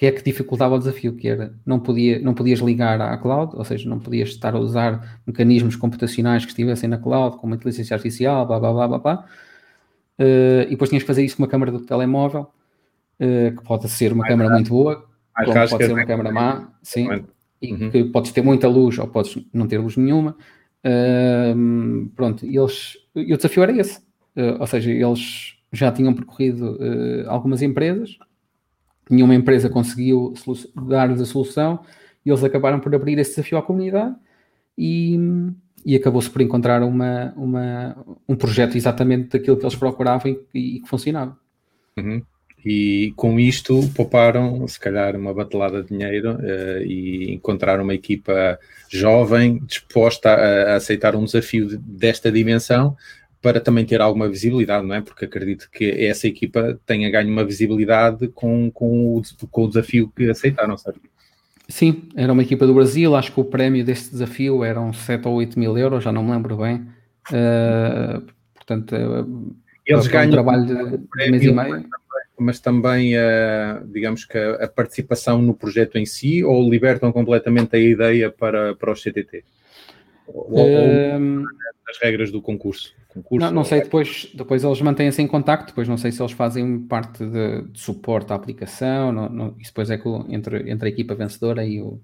que é que dificultava o desafio, que era não, podia, não podias ligar à cloud, ou seja, não podias estar a usar mecanismos computacionais que estivessem na cloud, como a inteligência artificial, blá blá blá blá blá. Uh, e depois tinhas que fazer isso com uma câmera do telemóvel, uh, que pode ser uma câmera muito boa, pode ser uma câmera má, sim, e uhum. que podes ter muita luz ou podes não ter luz nenhuma. Uh, pronto, eles, e o desafio era esse, ou seja, eles já tinham percorrido algumas empresas, nenhuma empresa conseguiu dar-lhes a solução e eles acabaram por abrir esse desafio à comunidade e, e acabou-se por encontrar uma, uma, um projeto exatamente daquilo que eles procuravam e, e que funcionava. Uhum. E com isto pouparam, se calhar, uma batelada de dinheiro uh, e encontraram uma equipa jovem disposta a, a aceitar um desafio de, desta dimensão para também ter alguma visibilidade, não é? Porque acredito que essa equipa tenha ganho uma visibilidade com, com, o, com o desafio que aceitaram, certo? Sim, era uma equipa do Brasil, acho que o prémio deste desafio eram 7 ou 8 mil euros, já não me lembro bem. Uh, portanto, eles ganham um trabalho de, de mês e meio. Mas também, uh, digamos que a, a, participação no projeto em si, ou libertam completamente a ideia para, para os CTT? Ou, ou as regras do concurso? concurso? Não, não sei, depois, depois eles mantêm-se em contacto, depois não sei se eles fazem parte de, de suporte à aplicação, não, não, isso depois é com, entre, entre a equipa vencedora e o,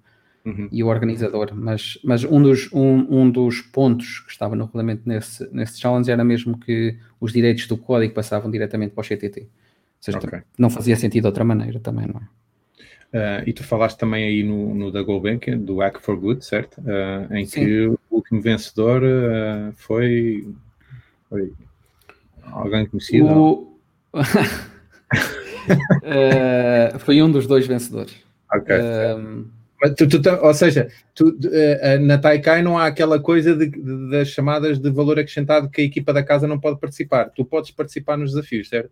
uhum. e o organizador, mas, mas um, dos, um, um dos pontos que estava no regulamento nesse, nesse challenge era mesmo que os direitos do código passavam diretamente para o CTT, seja, okay. não fazia sentido de outra maneira também, não é? Uh, e tu falaste também aí no, no da GoBank, do Hack for Good, certo? Uh, em Sim. que o último vencedor uh, foi foi alguém conhecido? O... foi um dos dois vencedores. Ok. Mas tu, tu, ou seja, tu, na Taikai não há aquela coisa de, de, das chamadas de valor acrescentado que a equipa da casa não pode participar. Tu podes participar nos desafios, certo?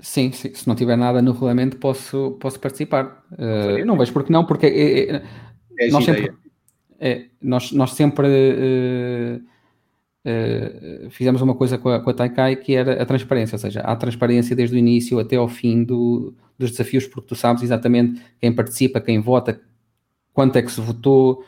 Sim, sim. se não tiver nada no regulamento, posso, posso participar. Uh, não vejo porque não, porque é, é, é nós, sempre, é, nós, nós sempre uh, Uh, fizemos uma coisa com a, com a Taikai que era a transparência, ou seja, há transparência desde o início até ao fim do, dos desafios, porque tu sabes exatamente quem participa, quem vota, quanto é que se votou,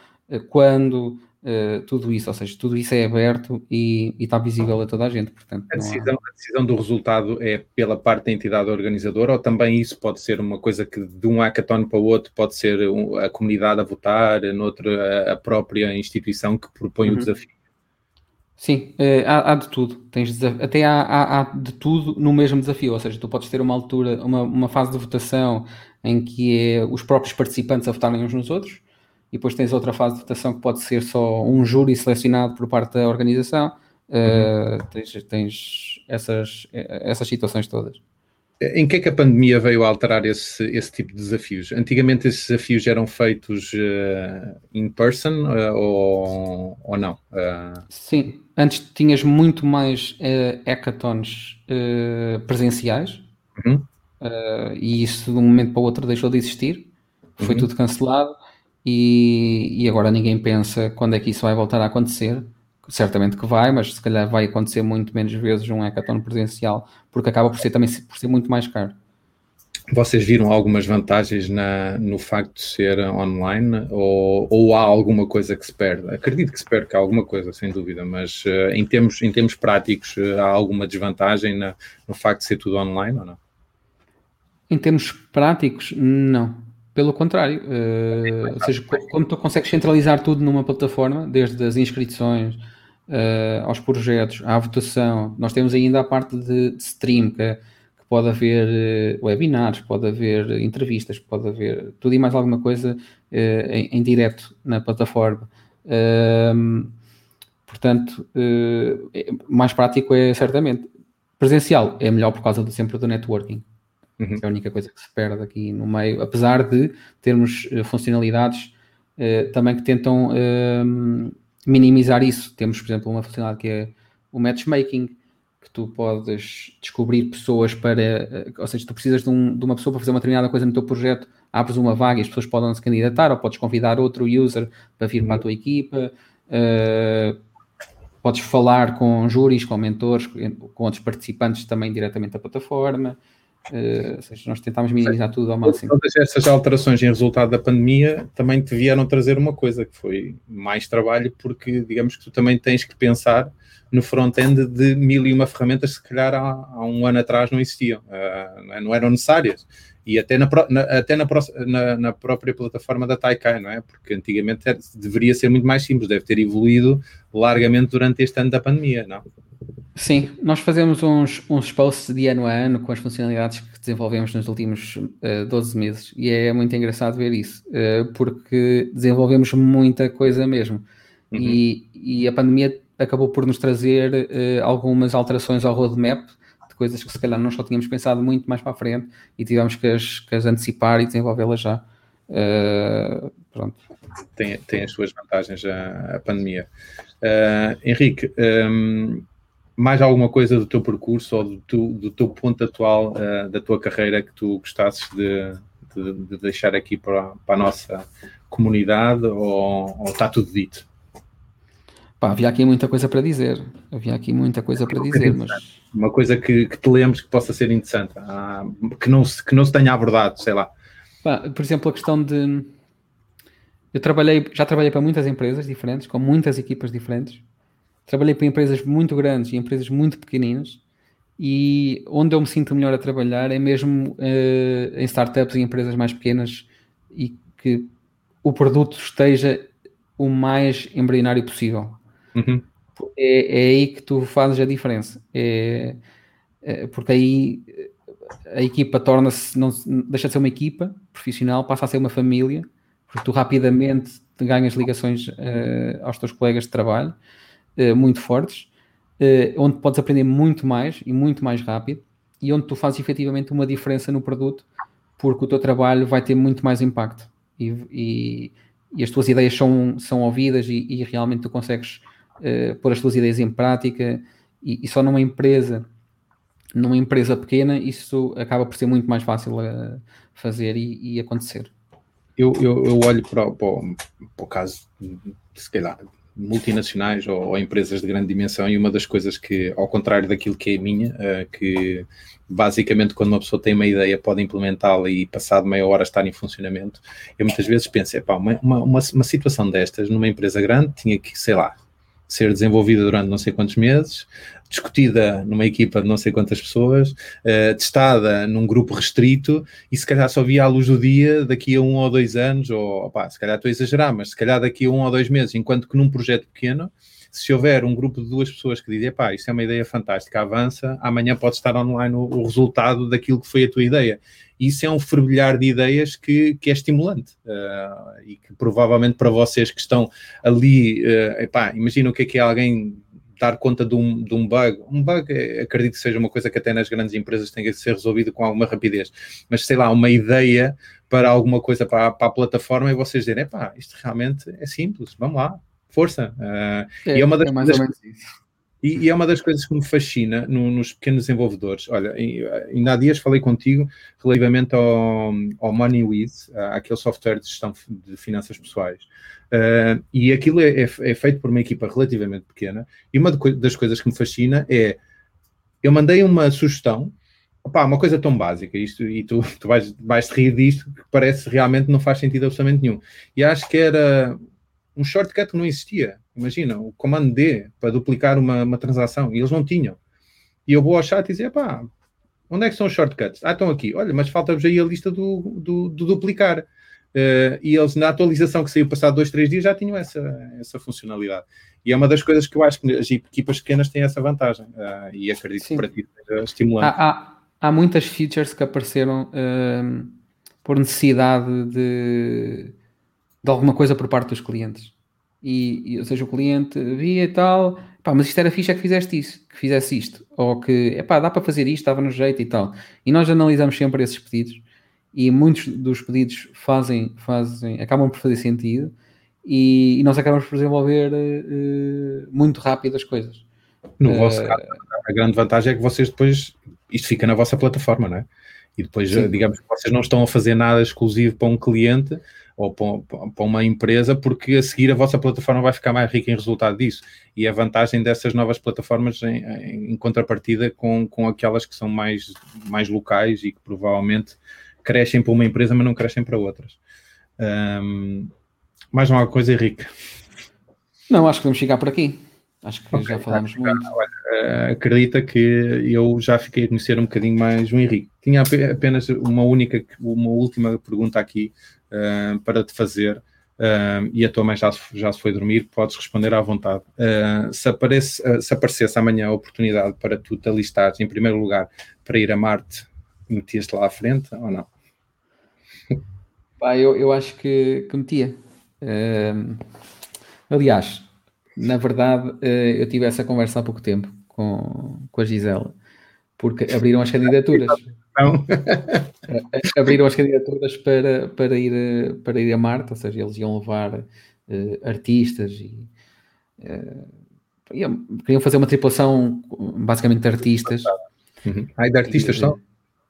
quando, uh, tudo isso, ou seja, tudo isso é aberto e, e está visível a toda a gente. Portanto, a, decisão, há... a decisão do resultado é pela parte da entidade organizadora ou também isso pode ser uma coisa que de um hackathon para o outro pode ser a comunidade a votar, noutra a própria instituição que propõe uhum. o desafio? Sim, uh, há, há, de tudo. Tens até há, há, há, de tudo no mesmo desafio. Ou seja, tu podes ter uma altura, uma, uma fase de votação em que é os próprios participantes a votarem uns nos outros, e depois tens outra fase de votação que pode ser só um júri selecionado por parte da organização. Uh, tens, tens essas, essas situações todas. Em que é que a pandemia veio a alterar esse, esse tipo de desafios? Antigamente esses desafios eram feitos uh, in person uh, ou, ou não? Uh... Sim, antes tinhas muito mais hackathons presenciais uhum. e isso de um momento para o outro deixou de existir, foi uhum. tudo cancelado e, e agora ninguém pensa quando é que isso vai voltar a acontecer certamente que vai, mas se calhar vai acontecer muito menos vezes um hackathon presencial, porque acaba por ser também por ser muito mais caro. Vocês viram algumas vantagens na, no facto de ser online ou, ou há alguma coisa que se perde? Acredito que se perde alguma coisa, sem dúvida, mas uh, em, termos, em termos práticos uh, há alguma desvantagem na, no facto de ser tudo online ou não? Em termos práticos, não. Pelo contrário, uh, ou seja, como tu consegues centralizar tudo numa plataforma, desde as inscrições, uh, aos projetos, à votação. Nós temos ainda a parte de, de stream, que, que, pode haver uh, webinars, pode haver entrevistas, pode haver tudo e mais alguma coisa em, em, direto na plataforma. Ehm, portanto, é, mais prático é certamente. Presencial é melhor por causa do, sempre do networking. Uhum. É a única coisa que se perde aqui no meio, apesar de termos funcionalidades também que tentam ehm, minimizar isso. Temos, por exemplo, uma funcionalidade que é o matchmaking, que tu podes descobrir pessoas para, eh, ou seja, tu precisas de, um, de, uma pessoa para fazer uma determinada coisa no teu projeto, abres uma vaga e as pessoas podem se candidatar, ou podes convidar outro user para vir para a tua equipa, uh, podes falar com júris, com mentores, com outros participantes também diretamente da plataforma. Uh, ou seja, nós tentámos minimizar tudo ao máximo. Todas essas alterações em resultado da pandemia também te vieram trazer uma coisa que foi mais trabalho, porque digamos que tu também tens que pensar no front-end de mil e uma ferramentas que se calhar há, há um ano atrás não existiam, uh, não eram necessárias. E até, na, na até na, na, na, própria plataforma da Taikai, não é? Porque antigamente era, deveria ser muito mais simples, deve ter evoluído largamente durante este ano da pandemia, não? Sim, nós fazemos uns, uns posts de ano a ano com as funcionalidades que desenvolvemos nos últimos uh, eh, 12 meses e é muito engraçado ver isso, uh, porque desenvolvemos muita coisa mesmo. Uhum. E, e a pandemia acabou por nos trazer uh, algumas alterações ao roadmap de coisas que se calhar nós só tínhamos pensado muito mais para a frente e tivemos que as, que as antecipar e desenvolvê-las já. Uh, pronto. Tem, tem as suas vantagens a, a pandemia. Uh, Henrique, um, mais alguma coisa do teu percurso ou do teu, do teu ponto atual uh, da tua carreira que tu gostasses de, de, de deixar aqui para, para, a nossa comunidade ou, ou está tudo dito? Pá, havia aqui muita coisa para dizer. Havia aqui muita coisa para dizer, mas. Uma coisa que, que te lembres que possa ser interessante, ah, que, não se, que não se tenha abordado, sei lá. Pá, por exemplo, a questão de. Eu trabalhei, já trabalhei para muitas empresas diferentes, com muitas equipas diferentes. Trabalhei para empresas muito grandes e empresas muito pequeninas. E onde eu me sinto melhor a trabalhar é mesmo uh, em startups e empresas mais pequenas e que o produto esteja o mais embrionário possível. Uhum. É, é, aí que tu fazes a diferença. É, é porque aí a equipa torna-se, não deixa de ser uma equipa profissional, passa a ser uma família, porque tu rapidamente ganhas ligações uh, aos teus colegas de trabalho uh, muito fortes, uh, onde podes aprender muito mais e muito mais rápido, e onde tu fazes efetivamente uma diferença no produto, porque o teu trabalho vai ter muito mais impacto e, e, e as tuas ideias são, são ouvidas e, e realmente tu consegues uh, pôr as tuas ideias em prática e, só numa empresa, numa empresa pequena, isso acaba por ser muito mais fácil fazer e, acontecer. Eu, eu, eu, olho para, para, para o caso, se calhar, multinacionais ou, ou, empresas de grande dimensão e uma das coisas que, ao contrário daquilo que é a minha, uh, que basicamente quando uma pessoa tem uma ideia pode implementá-la e passado meia hora estar em funcionamento, eu muitas vezes penso, epá, uma, uma, uma situação destas numa empresa grande tinha que, sei lá, ser desenvolvida durante não sei quantos meses, discutida numa equipa de não sei quantas pessoas, uh, testada num grupo restrito e se calhar só via à luz do dia daqui a um ou dois anos, ou opá, se calhar estou a exagerar, mas se calhar daqui a um ou dois meses, enquanto que num projeto pequeno, se houver um grupo de duas pessoas que dizem, pá, isto é uma ideia fantástica, avança, amanhã pode estar online o, o resultado daquilo que foi a tua ideia. Isso é um fervilhar de ideias que, que é estimulante uh, e que provavelmente para vocês que estão ali, uh, epá, imagina o que é que é alguém dar conta de um, de um bug. Um bug, é, acredito que seja uma coisa que até nas grandes empresas tem que ser resolvido com alguma rapidez, mas sei lá, uma ideia para alguma coisa para, para a plataforma e vocês dizerem, epá, isto realmente é simples, vamos lá, força. Uh, é, e é uma das é mais coisas, ou menos isso e, e, é uma das coisas que me fascina no, nos pequenos desenvolvedores. Olha, ainda há dias falei contigo relativamente ao, ao MoneyWiz, aquele software de gestão de finanças pessoais. Uh, e aquilo é, é, é, feito por uma equipa relativamente pequena. E uma das coisas que me fascina é: eu mandei uma sugestão, opa, uma coisa tão básica, isto, e tu, tu vais, vais te rir disto, que parece realmente não faz sentido absolutamente nenhum. E acho que era um shortcut que não existia. Imagina, o comando D para duplicar uma, uma transação, e eles não tinham. E eu vou ao chat e dizer, pá, onde é que são os shortcuts? Ah, estão aqui. Olha, mas falta-vos aí a lista do, do, do duplicar. Uh, e eles, na atualização que saiu passado dois, três dias, já tinham essa, essa funcionalidade. E é uma das coisas que eu acho que as equipas pequenas têm essa vantagem. Uh, e acredito Sim. que para ti seja estimulante. Há, há, há, muitas features que apareceram uh, por necessidade de, de alguma coisa por parte dos clientes e, e, ou seja, o cliente via e tal, pá, mas isto era fixe é que fizeste isso, que fizesse isto, ou que, é pá, dá para fazer isto, estava no jeito e tal. E nós analisamos sempre esses pedidos e muitos dos pedidos fazem, fazem, acabam por fazer sentido e, e nós acabamos por desenvolver uh, muito rápido as coisas. No uh, vosso caso, a grande vantagem é que vocês depois, isto fica na vossa plataforma, não é? E depois, sim. digamos que vocês não estão a fazer nada exclusivo para um cliente ou para uma empresa, porque a seguir a vossa plataforma vai ficar mais rica em resultado disso. E a vantagem dessas novas plataformas em, em contrapartida com, com aquelas que são mais, mais locais e que provavelmente crescem para uma empresa, mas não crescem para outras. Um, mais uma coisa, Henrique? Não, acho que vamos chegar por aqui. Acho que okay, já falámos muito. Uh, acredita que eu já fiquei a conhecer um bocadinho mais o Henrique. Tinha apenas uma única, uma última pergunta aqui uh, para te fazer. Uh, e a tua mãe já, já se foi dormir, podes responder à vontade. se, aparece, se aparecesse amanhã a oportunidade para tu te alistares em primeiro lugar para ir a Marte, metias-te lá à frente ou não? Pá, eu, eu acho que, que metia. aliás, na verdade, eu tive essa conversa há pouco tempo com, com a Gisela, porque abriram as candidaturas. Não. abriram as candidaturas para, para, ir, para ir a Marte, ou seja, eles iam levar uh, artistas e uh, iam, queriam fazer uma tripulação basicamente de artistas. Uhum. Ah, de artistas só?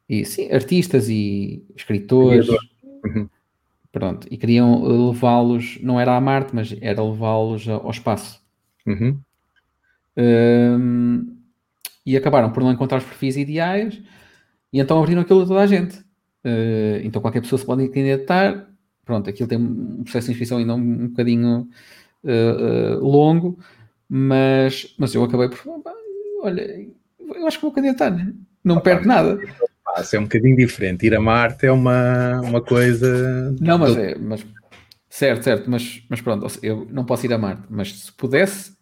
E, sim, artistas e escritores. Uhum. Pronto, e queriam levá-los, não era a Marte, mas era levá-los ao espaço. Uhum. Um, e acabaram por não encontrar os perfis ideais e então abriram aquilo a toda a gente. Uh, então qualquer pessoa se pode candidatar. Pronto, aquilo tem um processo de inscrição ainda um, um bocadinho uh, uh, longo, mas, mas eu acabei por. Olha, eu acho que vou candidatar, né? não ah, perco nada. É um bocadinho diferente. Ir a Marte é uma, uma coisa. Não, mas é. Mas, certo, certo, mas, mas pronto, eu não posso ir a Marte, mas se pudesse.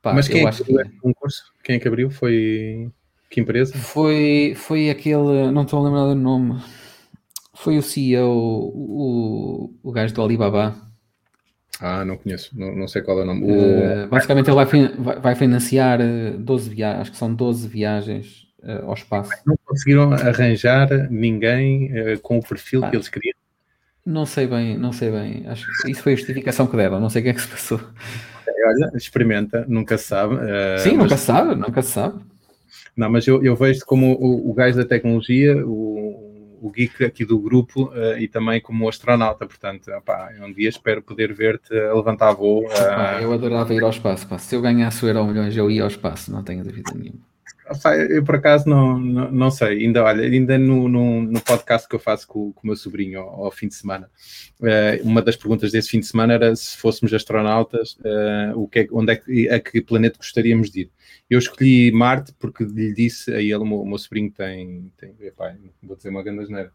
Pá, mas quem é que abriu que... concurso? Quem é que abriu? Foi. Que empresa? Foi, foi aquele. Não estou a lembrar do nome. Foi o CEO, o, o gajo do Alibaba. Ah, não conheço, não, não sei qual é o nome. O... Uh, basicamente, ele vai, vai financiar 12 viagens, acho que são 12 viagens uh, ao espaço. Não conseguiram arranjar ninguém uh, com o perfil ah, que eles queriam? Não sei bem, não sei bem. Acho que isso foi a justificação que deram, não sei o que é que se passou. Olha, experimenta, nunca se sabe. Sim, mas... nunca se sabe, nunca se sabe. Não, mas eu, eu vejo como o, o gajo da tecnologia, o, o geek aqui do grupo uh, e também como astronauta, portanto, opá, um dia espero poder ver-te a levantar voo. Uh... eu adorava ir ao espaço, pá. se eu ganhasse o Euro Milhões eu ia ao espaço, não tenho dúvida nenhuma. Eu por acaso não, não, não, sei, ainda olha, ainda no, no, no, podcast que eu faço com, com o meu sobrinho ao, ao fim de semana, uh, uma das perguntas desse fim de semana era se fôssemos astronautas, uh, o que é, onde é que, a que planeta gostaríamos de ir? Eu escolhi Marte porque lhe disse a ele, o meu, o meu sobrinho tem, tem epá, vou dizer uma grande asneira,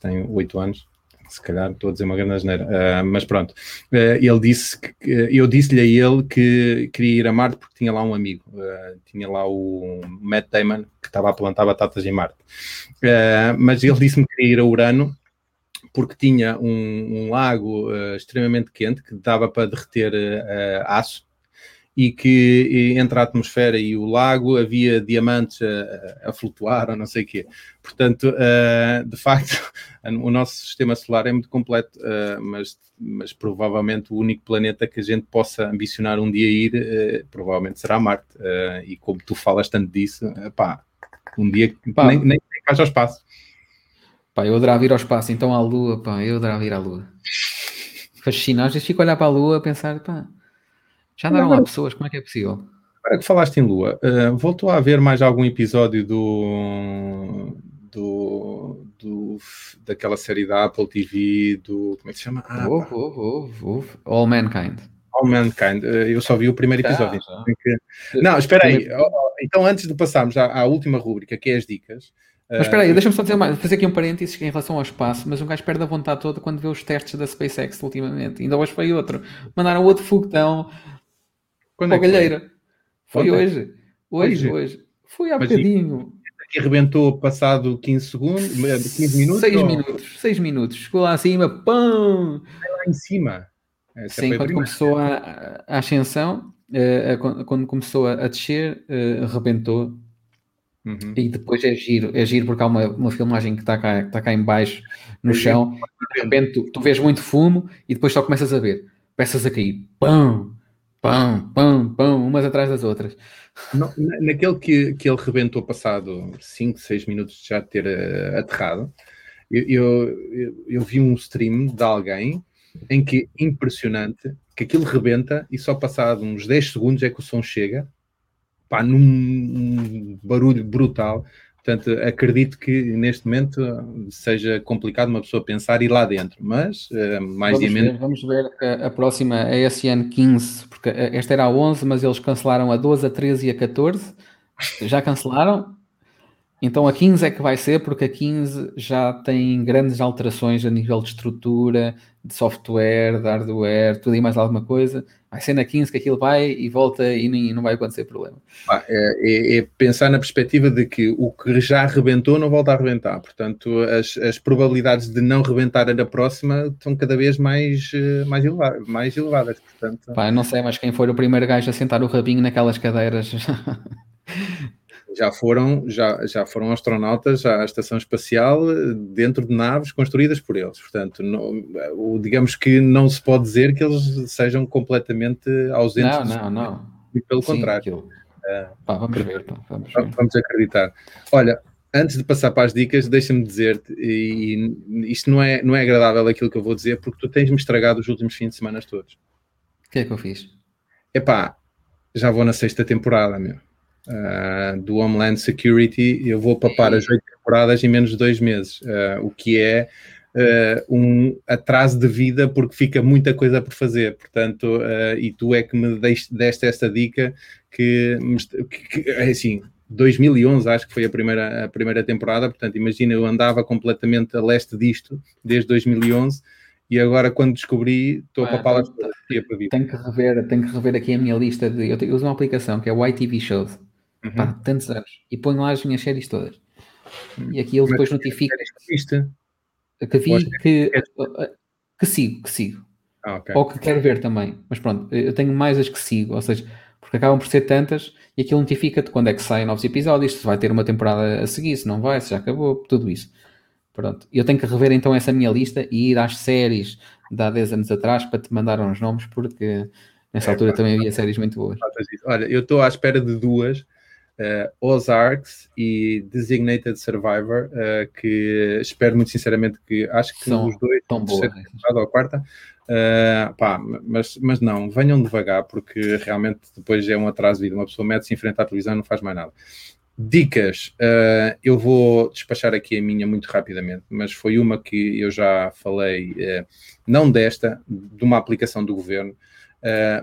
tem 8 anos, se calhar estou a dizer uma grande asneira, uh, mas pronto. Uh, ele disse que, eu disse-lhe a ele que queria ir a Marte porque tinha lá um amigo, uh, tinha lá o Matt Damon que estava a plantar batatas em Marte. mas ele disse-me que queria ir a Urano porque tinha um, um lago extremamente quente que dava para derreter aço e que entre a atmosfera e o lago havia diamantes a, a flutuar ou não sei o quê. Portanto, uh, de facto, o nosso sistema solar é muito completo, uh, mas, mas provavelmente o único planeta que a gente possa ambicionar um dia ir, uh, provavelmente será Marte. e como tu falas tanto disso, pá, um dia pá, nem, nem vais ao espaço. Pá, eu adorava ir ao espaço, então à Lua, pá, eu adorava ir à Lua. Fascinante, às vezes fico a olhar para a Lua a pensar, pá, já andaram lá pessoas, como é que é possível? Agora que falaste em Lua, uh, voltou a haver mais algum episódio do, do, do, daquela série da Apple TV, do. Como é que se chama? Ah, houve, houve, houve. All Mankind. All Mankind. Uh, eu só vi o primeiro episódio. Já, já. Não, espera aí. Então, antes de passarmos à, à última rúbrica, que é as dicas. Mas espera aí, deixa-me só dizer mais, fazer aqui um parênteses em relação ao espaço, mas um gajo perde a vontade toda quando vê os testes da SpaceX ultimamente. Ainda hoje foi outro. Mandaram outro foguetão quando é Galheira. Foi, foi hoje. Hoje, hoje. Foi há Mas bocadinho. E arrebentou passado 15 segundos, 15 minutos? 6 ou... minutos, 6 minutos. Chegou lá acima, pão! Lá em cima. Essa Sim, quando começou a, a ascensão, uh, quando começou a, descer, uh, arrebentou. Uhum. E depois é giro, é giro porque há uma, uma filmagem que está cá, que está cá em baixo no chão, e de repente tu, tu vês muito fumo e depois só começas a ver peças a cair, pão, pão, pão, pão, umas atrás das outras. Não, naquele que, que ele rebentou passado 5, 6 minutos de já ter uh, aterrado, eu, eu, eu, vi um stream de alguém em que impressionante que aquilo rebenta e só passado uns 10 segundos é que o som chega pá, num barulho brutal Portanto, acredito que neste momento seja complicado uma pessoa pensar ir lá dentro, mas uh, mais vamos menos. Ver, vamos ver a, a próxima, a SN 15, porque esta era a 11, mas eles cancelaram a 12, a 13 e a 14. Já cancelaram? Então a 15 é que vai ser, porque a 15 já tem grandes alterações a nível de estrutura, de software, de hardware, tudo e mais alguma coisa. Vai ser na 15 que aquilo vai e volta e nem, não vai acontecer problema. É, é, é, pensar na perspectiva de que o que já arrebentou não volta a arrebentar. Portanto, as, as probabilidades de não rebentar na próxima estão cada vez mais, eh, mais, elevadas, mais elevadas. Portanto... Pá, não sei, mas quem for o primeiro gajo a sentar o rabinho naquelas cadeiras já foram, já, já foram astronautas à estação espacial dentro de naves construídas por eles. Portanto, não, digamos que não se pode dizer que eles sejam completamente ausentes. Não, não, não. E pelo Sim, contrário. Uh, pá, vamos ver, pá, vamos ver. Vamos acreditar. Olha, antes de passar para as dicas, deixa-me dizer-te, e isto não é, não é agradável aquilo que eu vou dizer, porque tu tens-me estragado os últimos fins de semana todos. O que é que eu fiz? Epá, já vou na sexta temporada, meu uh, do Homeland Security, eu vou papar as oito temporadas em menos de dois meses, uh, o que é uh, um atraso de vida porque fica muita coisa por fazer, portanto, e tu é que me deste, deste esta dica que, que, que assim, 2011 acho que foi a primeira, a primeira temporada, portanto imagina, eu andava completamente a leste disto desde 2011 e agora quando descobri estou a papá-las tenho que rever tenho que rever aqui a minha lista de eu, uso uma aplicação que é o YTV Shows uhum. pá, tantos anos, e ponho lá as minhas séries todas. E aqui ele depois notifica que vi que, que sigo, que sigo. Ah, okay. Ou que quero ver também. Mas pronto, eu tenho mais as que sigo, ou seja, porque acabam por ser tantas e aquilo notifica-te quando é que saem novos episódios, se vai ter uma temporada a seguir, se não vai, se já acabou, tudo isso. Pronto. Eu tenho que rever então essa minha lista e ir às séries de há 10 anos atrás para te mandar uns nomes, porque nessa é, altura pá, também havia séries muito boas. Olha, eu estou à espera de duas uh, Ozarks e Designated Survivor, uh, que espero muito sinceramente que acho que São os dois tão boas, ou a quarta. Uh, pá, mas, mas não, venham devagar, porque realmente depois é um atraso de vida. Uma pessoa mete-se em frente à televisão e não faz mais nada. Dicas, uh, eu vou despachar aqui a minha muito rapidamente, mas foi uma que eu já falei, não desta, de uma aplicação do governo,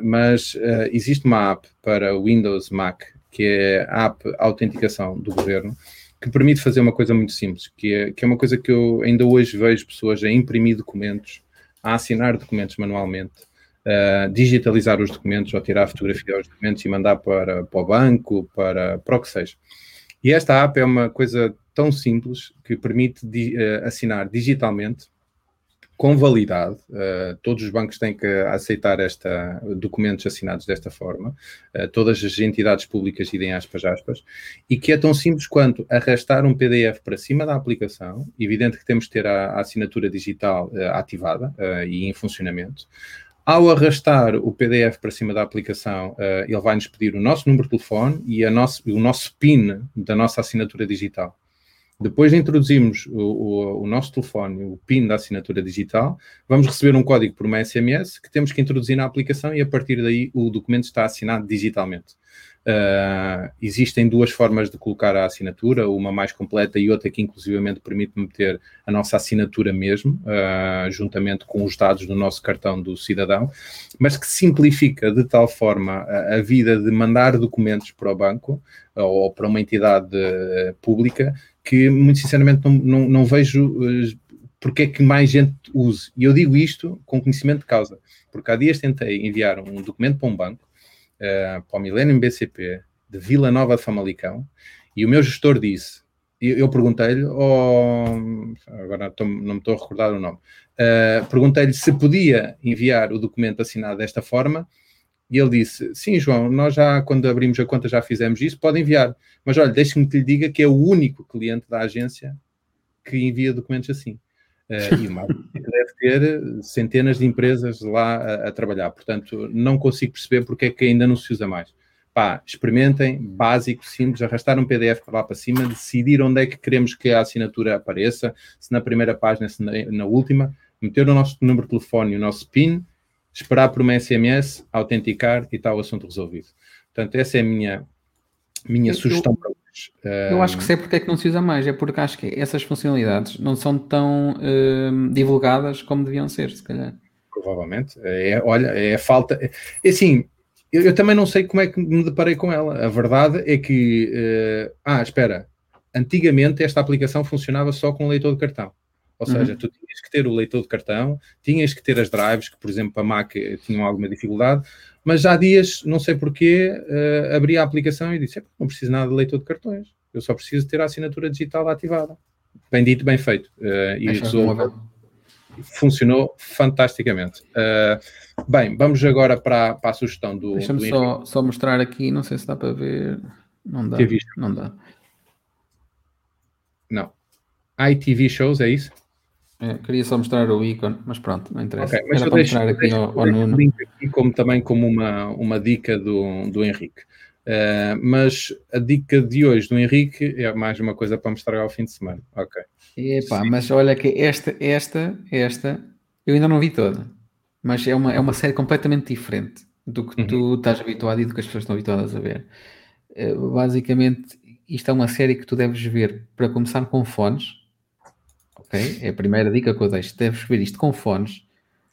mas existe uma app para Windows, Mac que é a app Autenticação do Governo, que permite fazer uma coisa muito simples, que é, que é uma coisa que eu ainda hoje vejo pessoas a imprimir documentos, a assinar documentos manualmente, a digitalizar os documentos ou tirar fotografia aos documentos e mandar para, para o banco, para, para o que seja. E esta app é uma coisa tão simples que permite di, uh, assinar digitalmente com validade. Uh, todos os bancos têm que aceitar esta, documentos assinados desta forma. Uh, todas as entidades públicas idem aspas, aspas. E que é tão simples quanto arrastar um PDF para cima da aplicação. Evidente que temos que ter a, a assinatura digital uh, ativada e em funcionamento. Ao arrastar o PDF para cima da aplicação, ele vai nos pedir o nosso número de telefone e nosso, o nosso PIN da nossa assinatura digital. Depois de introduzirmos o, o, o, nosso telefone, o PIN da assinatura digital, vamos receber um código por uma SMS que temos que introduzir na aplicação e a partir daí o documento está assinado digitalmente. Uh, existem duas formas de colocar a assinatura, uma mais completa e outra que inclusivamente permite meter a nossa assinatura mesmo, uh, juntamente com os dados do nosso cartão do cidadão, mas que simplifica de tal forma a, a vida de mandar documentos para o banco ou para uma entidade pública que, muito sinceramente, não, não, não vejo uh, porque é que mais gente use. E eu digo isto com conhecimento de causa, porque há dias tentei enviar um documento para um banco, uh, para o Millennium BCP, de Vila Nova de Famalicão, e o meu gestor disse, eu, eu perguntei-lhe, oh, agora estou, não me estou a recordar o nome, uh, perguntei-lhe se podia enviar o documento assinado desta forma, e ele disse: Sim, João, nós já, quando abrimos a conta, já fizemos isso, pode enviar. Mas olha, deixe-me que lhe diga que é o único cliente da agência que envia documentos assim. Uh, e mais deve ter centenas de empresas lá a, a, trabalhar. Portanto, não consigo perceber porque é que ainda não se usa mais. Pá, experimentem, básico, simples, arrastar um PDF para lá para cima, decidir onde é que queremos que a assinatura apareça, se na primeira página, se na, na última, meter o nosso número de telefone e o nosso PIN, esperar por uma SMS, autenticar e está o assunto resolvido. Portanto, essa é a minha, minha eu, sugestão para hoje. Eu acho que sei porque é que não se usa mais, é porque acho que essas funcionalidades não são tão uh, divulgadas como deviam ser, se calhar. Provavelmente. É, olha, é a falta. É, assim, eu, eu, também não sei como é que me deparei com ela. A verdade é que. Uh, ah, espera. Antigamente esta aplicação funcionava só com leitor de cartão. Ou uhum. seja, tu tinhas que ter o leitor de cartão, tinhas que ter as drives, que por exemplo para Mac tinham alguma dificuldade, mas já há dias, não sei porquê, uh, abri a aplicação e disse: não preciso nada de leitor de cartões, eu só preciso ter a assinatura digital ativada. Bem dito, bem feito. Uh, e resolve, funcionou fantasticamente. Uh, bem, vamos agora para, para a sugestão do. Deixa-me só, só mostrar aqui, não sei se dá para ver. Não dá. Não dá. Não. ITV shows, é isso? É, queria só mostrar o ícone, mas pronto, não interessa. Okay, mas Era para mostrar aqui ao, ao Nuno. Aqui como, também como uma, uma dica do, do Henrique. Uh, mas a dica de hoje do Henrique é mais uma coisa para mostrar ao fim de semana. Ok. Epá, mas olha que esta, esta, esta, eu ainda não vi toda, mas é uma, é uma série completamente diferente do que uhum. tu estás habituado e do que as pessoas estão habituadas a ver. Uh, basicamente, isto é uma série que tu deves ver para começar com fones ok? É a primeira dica que eu deixo. Deves ver isto com fones.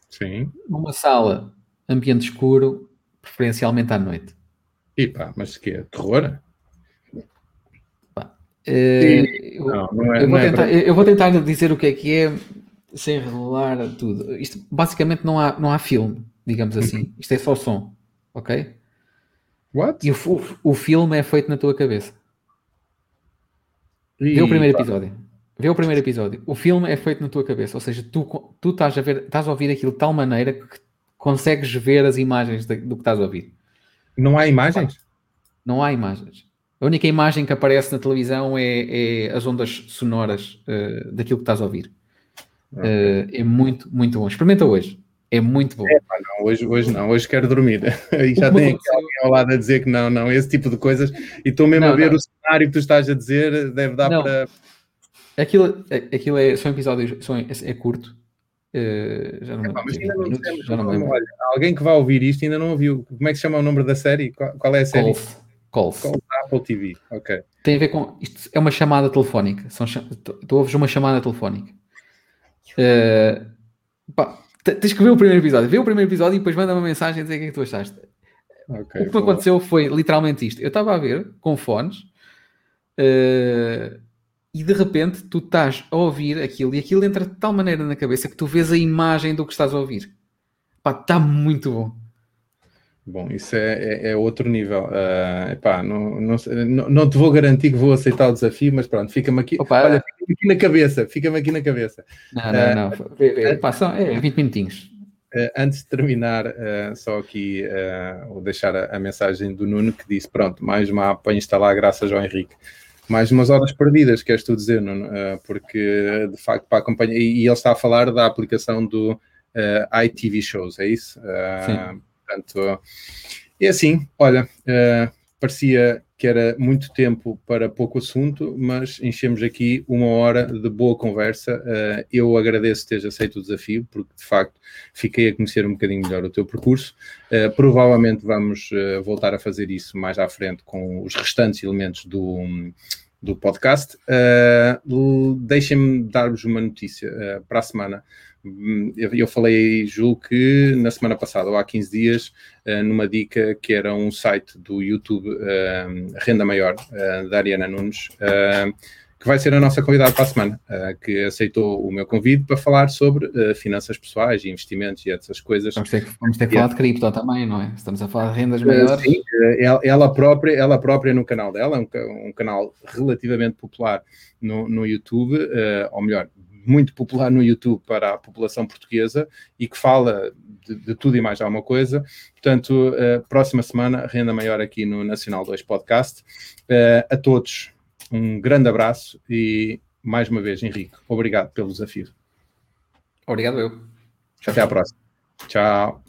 Sim. Numa sala, ambiente escuro, preferencialmente à noite. E pá, mas que é? Terror? Pá, uh, eu, não, não é, eu, vou é tentar, eu vou tentar dizer o que é que é sem revelar tudo. Isto basicamente não há, não há filme, digamos uhum. assim. Isto é só som, ok? What? E o, o, o filme é feito na tua cabeça. E, Vê o primeiro episódio. Vê o primeiro episódio. O filme é feito na tua cabeça, ou seja, tu, tu estás, a ver, estás a ouvir aquilo de tal maneira que consegues ver as imagens de, do que estás a ouvir. Não há imagens? Não há imagens. A única imagem que aparece na televisão é, é as ondas sonoras uh, daquilo que estás a ouvir. Okay. Uh, é muito, muito bom. Experimenta hoje. É muito bom. É, não, hoje, hoje não, hoje quero dormir. e já tem aqui alguém ao lado a dizer que não, não, esse tipo de coisas. E estou mesmo não, a ver não. o cenário que tu estás a dizer, deve dar para Aquilo, aquilo é, são episódios, são, é, é curto. Uh, já não, é, pá, mas ainda não, já não, não olha, alguém que vai ouvir isto ainda não ouviu. Como é que se chama o nome da série? Qual, qual é a série? Calls. Calls Apple TV. Ok. Tem a ver com. Isto é uma chamada telefónica. São, tu, tu ouves uma chamada telefónica. Uh, pá, tens que ver o primeiro episódio. Vê o primeiro episódio e depois manda uma mensagem a dizer o que é que tu achaste. Okay, o que me aconteceu foi literalmente isto. Eu estava a ver com fones. Uh, e de repente tu estás a ouvir aquilo e aquilo entra de tal maneira na cabeça que tu vês a imagem do que estás a ouvir. Pá, está muito bom. Bom, isso é, é, é outro nível. Uh, epá, não, não, não, te vou garantir que vou aceitar o desafio, mas pronto, fica-me aqui, Opa, olha, fica aqui na cabeça, fica-me aqui na cabeça. Não, não, uh, não. Vê, vê. Pá, são, é 20 minutinhos. Uh, antes de terminar, uh, só aqui vou deixar a, a, mensagem do Nuno que disse: Pronto, mais uma app para instalar, graças ao Henrique mais umas horas perdidas, queres tu dizer, não? Uh, porque de facto para acompanhar, e, e, ele está a falar da aplicação do uh, iTV Shows, é isso? Uh, Sim. Portanto, é assim, olha, parecia que era muito tempo para pouco assunto, mas enchemos aqui uma hora de boa conversa. eu agradeço teres aceito o desafio, porque de facto fiquei a conhecer um bocadinho melhor o teu percurso. provavelmente vamos voltar a fazer isso mais à frente com os restantes elementos do do podcast. Deixem-me dar-vos uma notícia para a semana. Hum, eu, falei, julgo que na semana passada, ou há 15 dias, uh, numa dica que era um site do YouTube, Renda Maior, da Ariana Nunes, que vai ser a nossa convidada para a semana, uh, que aceitou o meu convite para falar sobre uh, finanças pessoais e investimentos e essas coisas. Vamos ter, vamos ter que falar de cripto também, não é? Estamos a falar de rendas maiores. Sim, ela, própria, ela própria no canal dela, é um, um canal relativamente popular no, no YouTube, uh, ou melhor, muito popular no YouTube para a população portuguesa e que fala de, de tudo e mais alguma coisa. Portanto, próxima semana, renda maior aqui no Nacional 2 Podcast. a todos um grande abraço e, mais uma vez, Henrique, obrigado pelo desafio. Obrigado eu. Até a próxima. Tchau.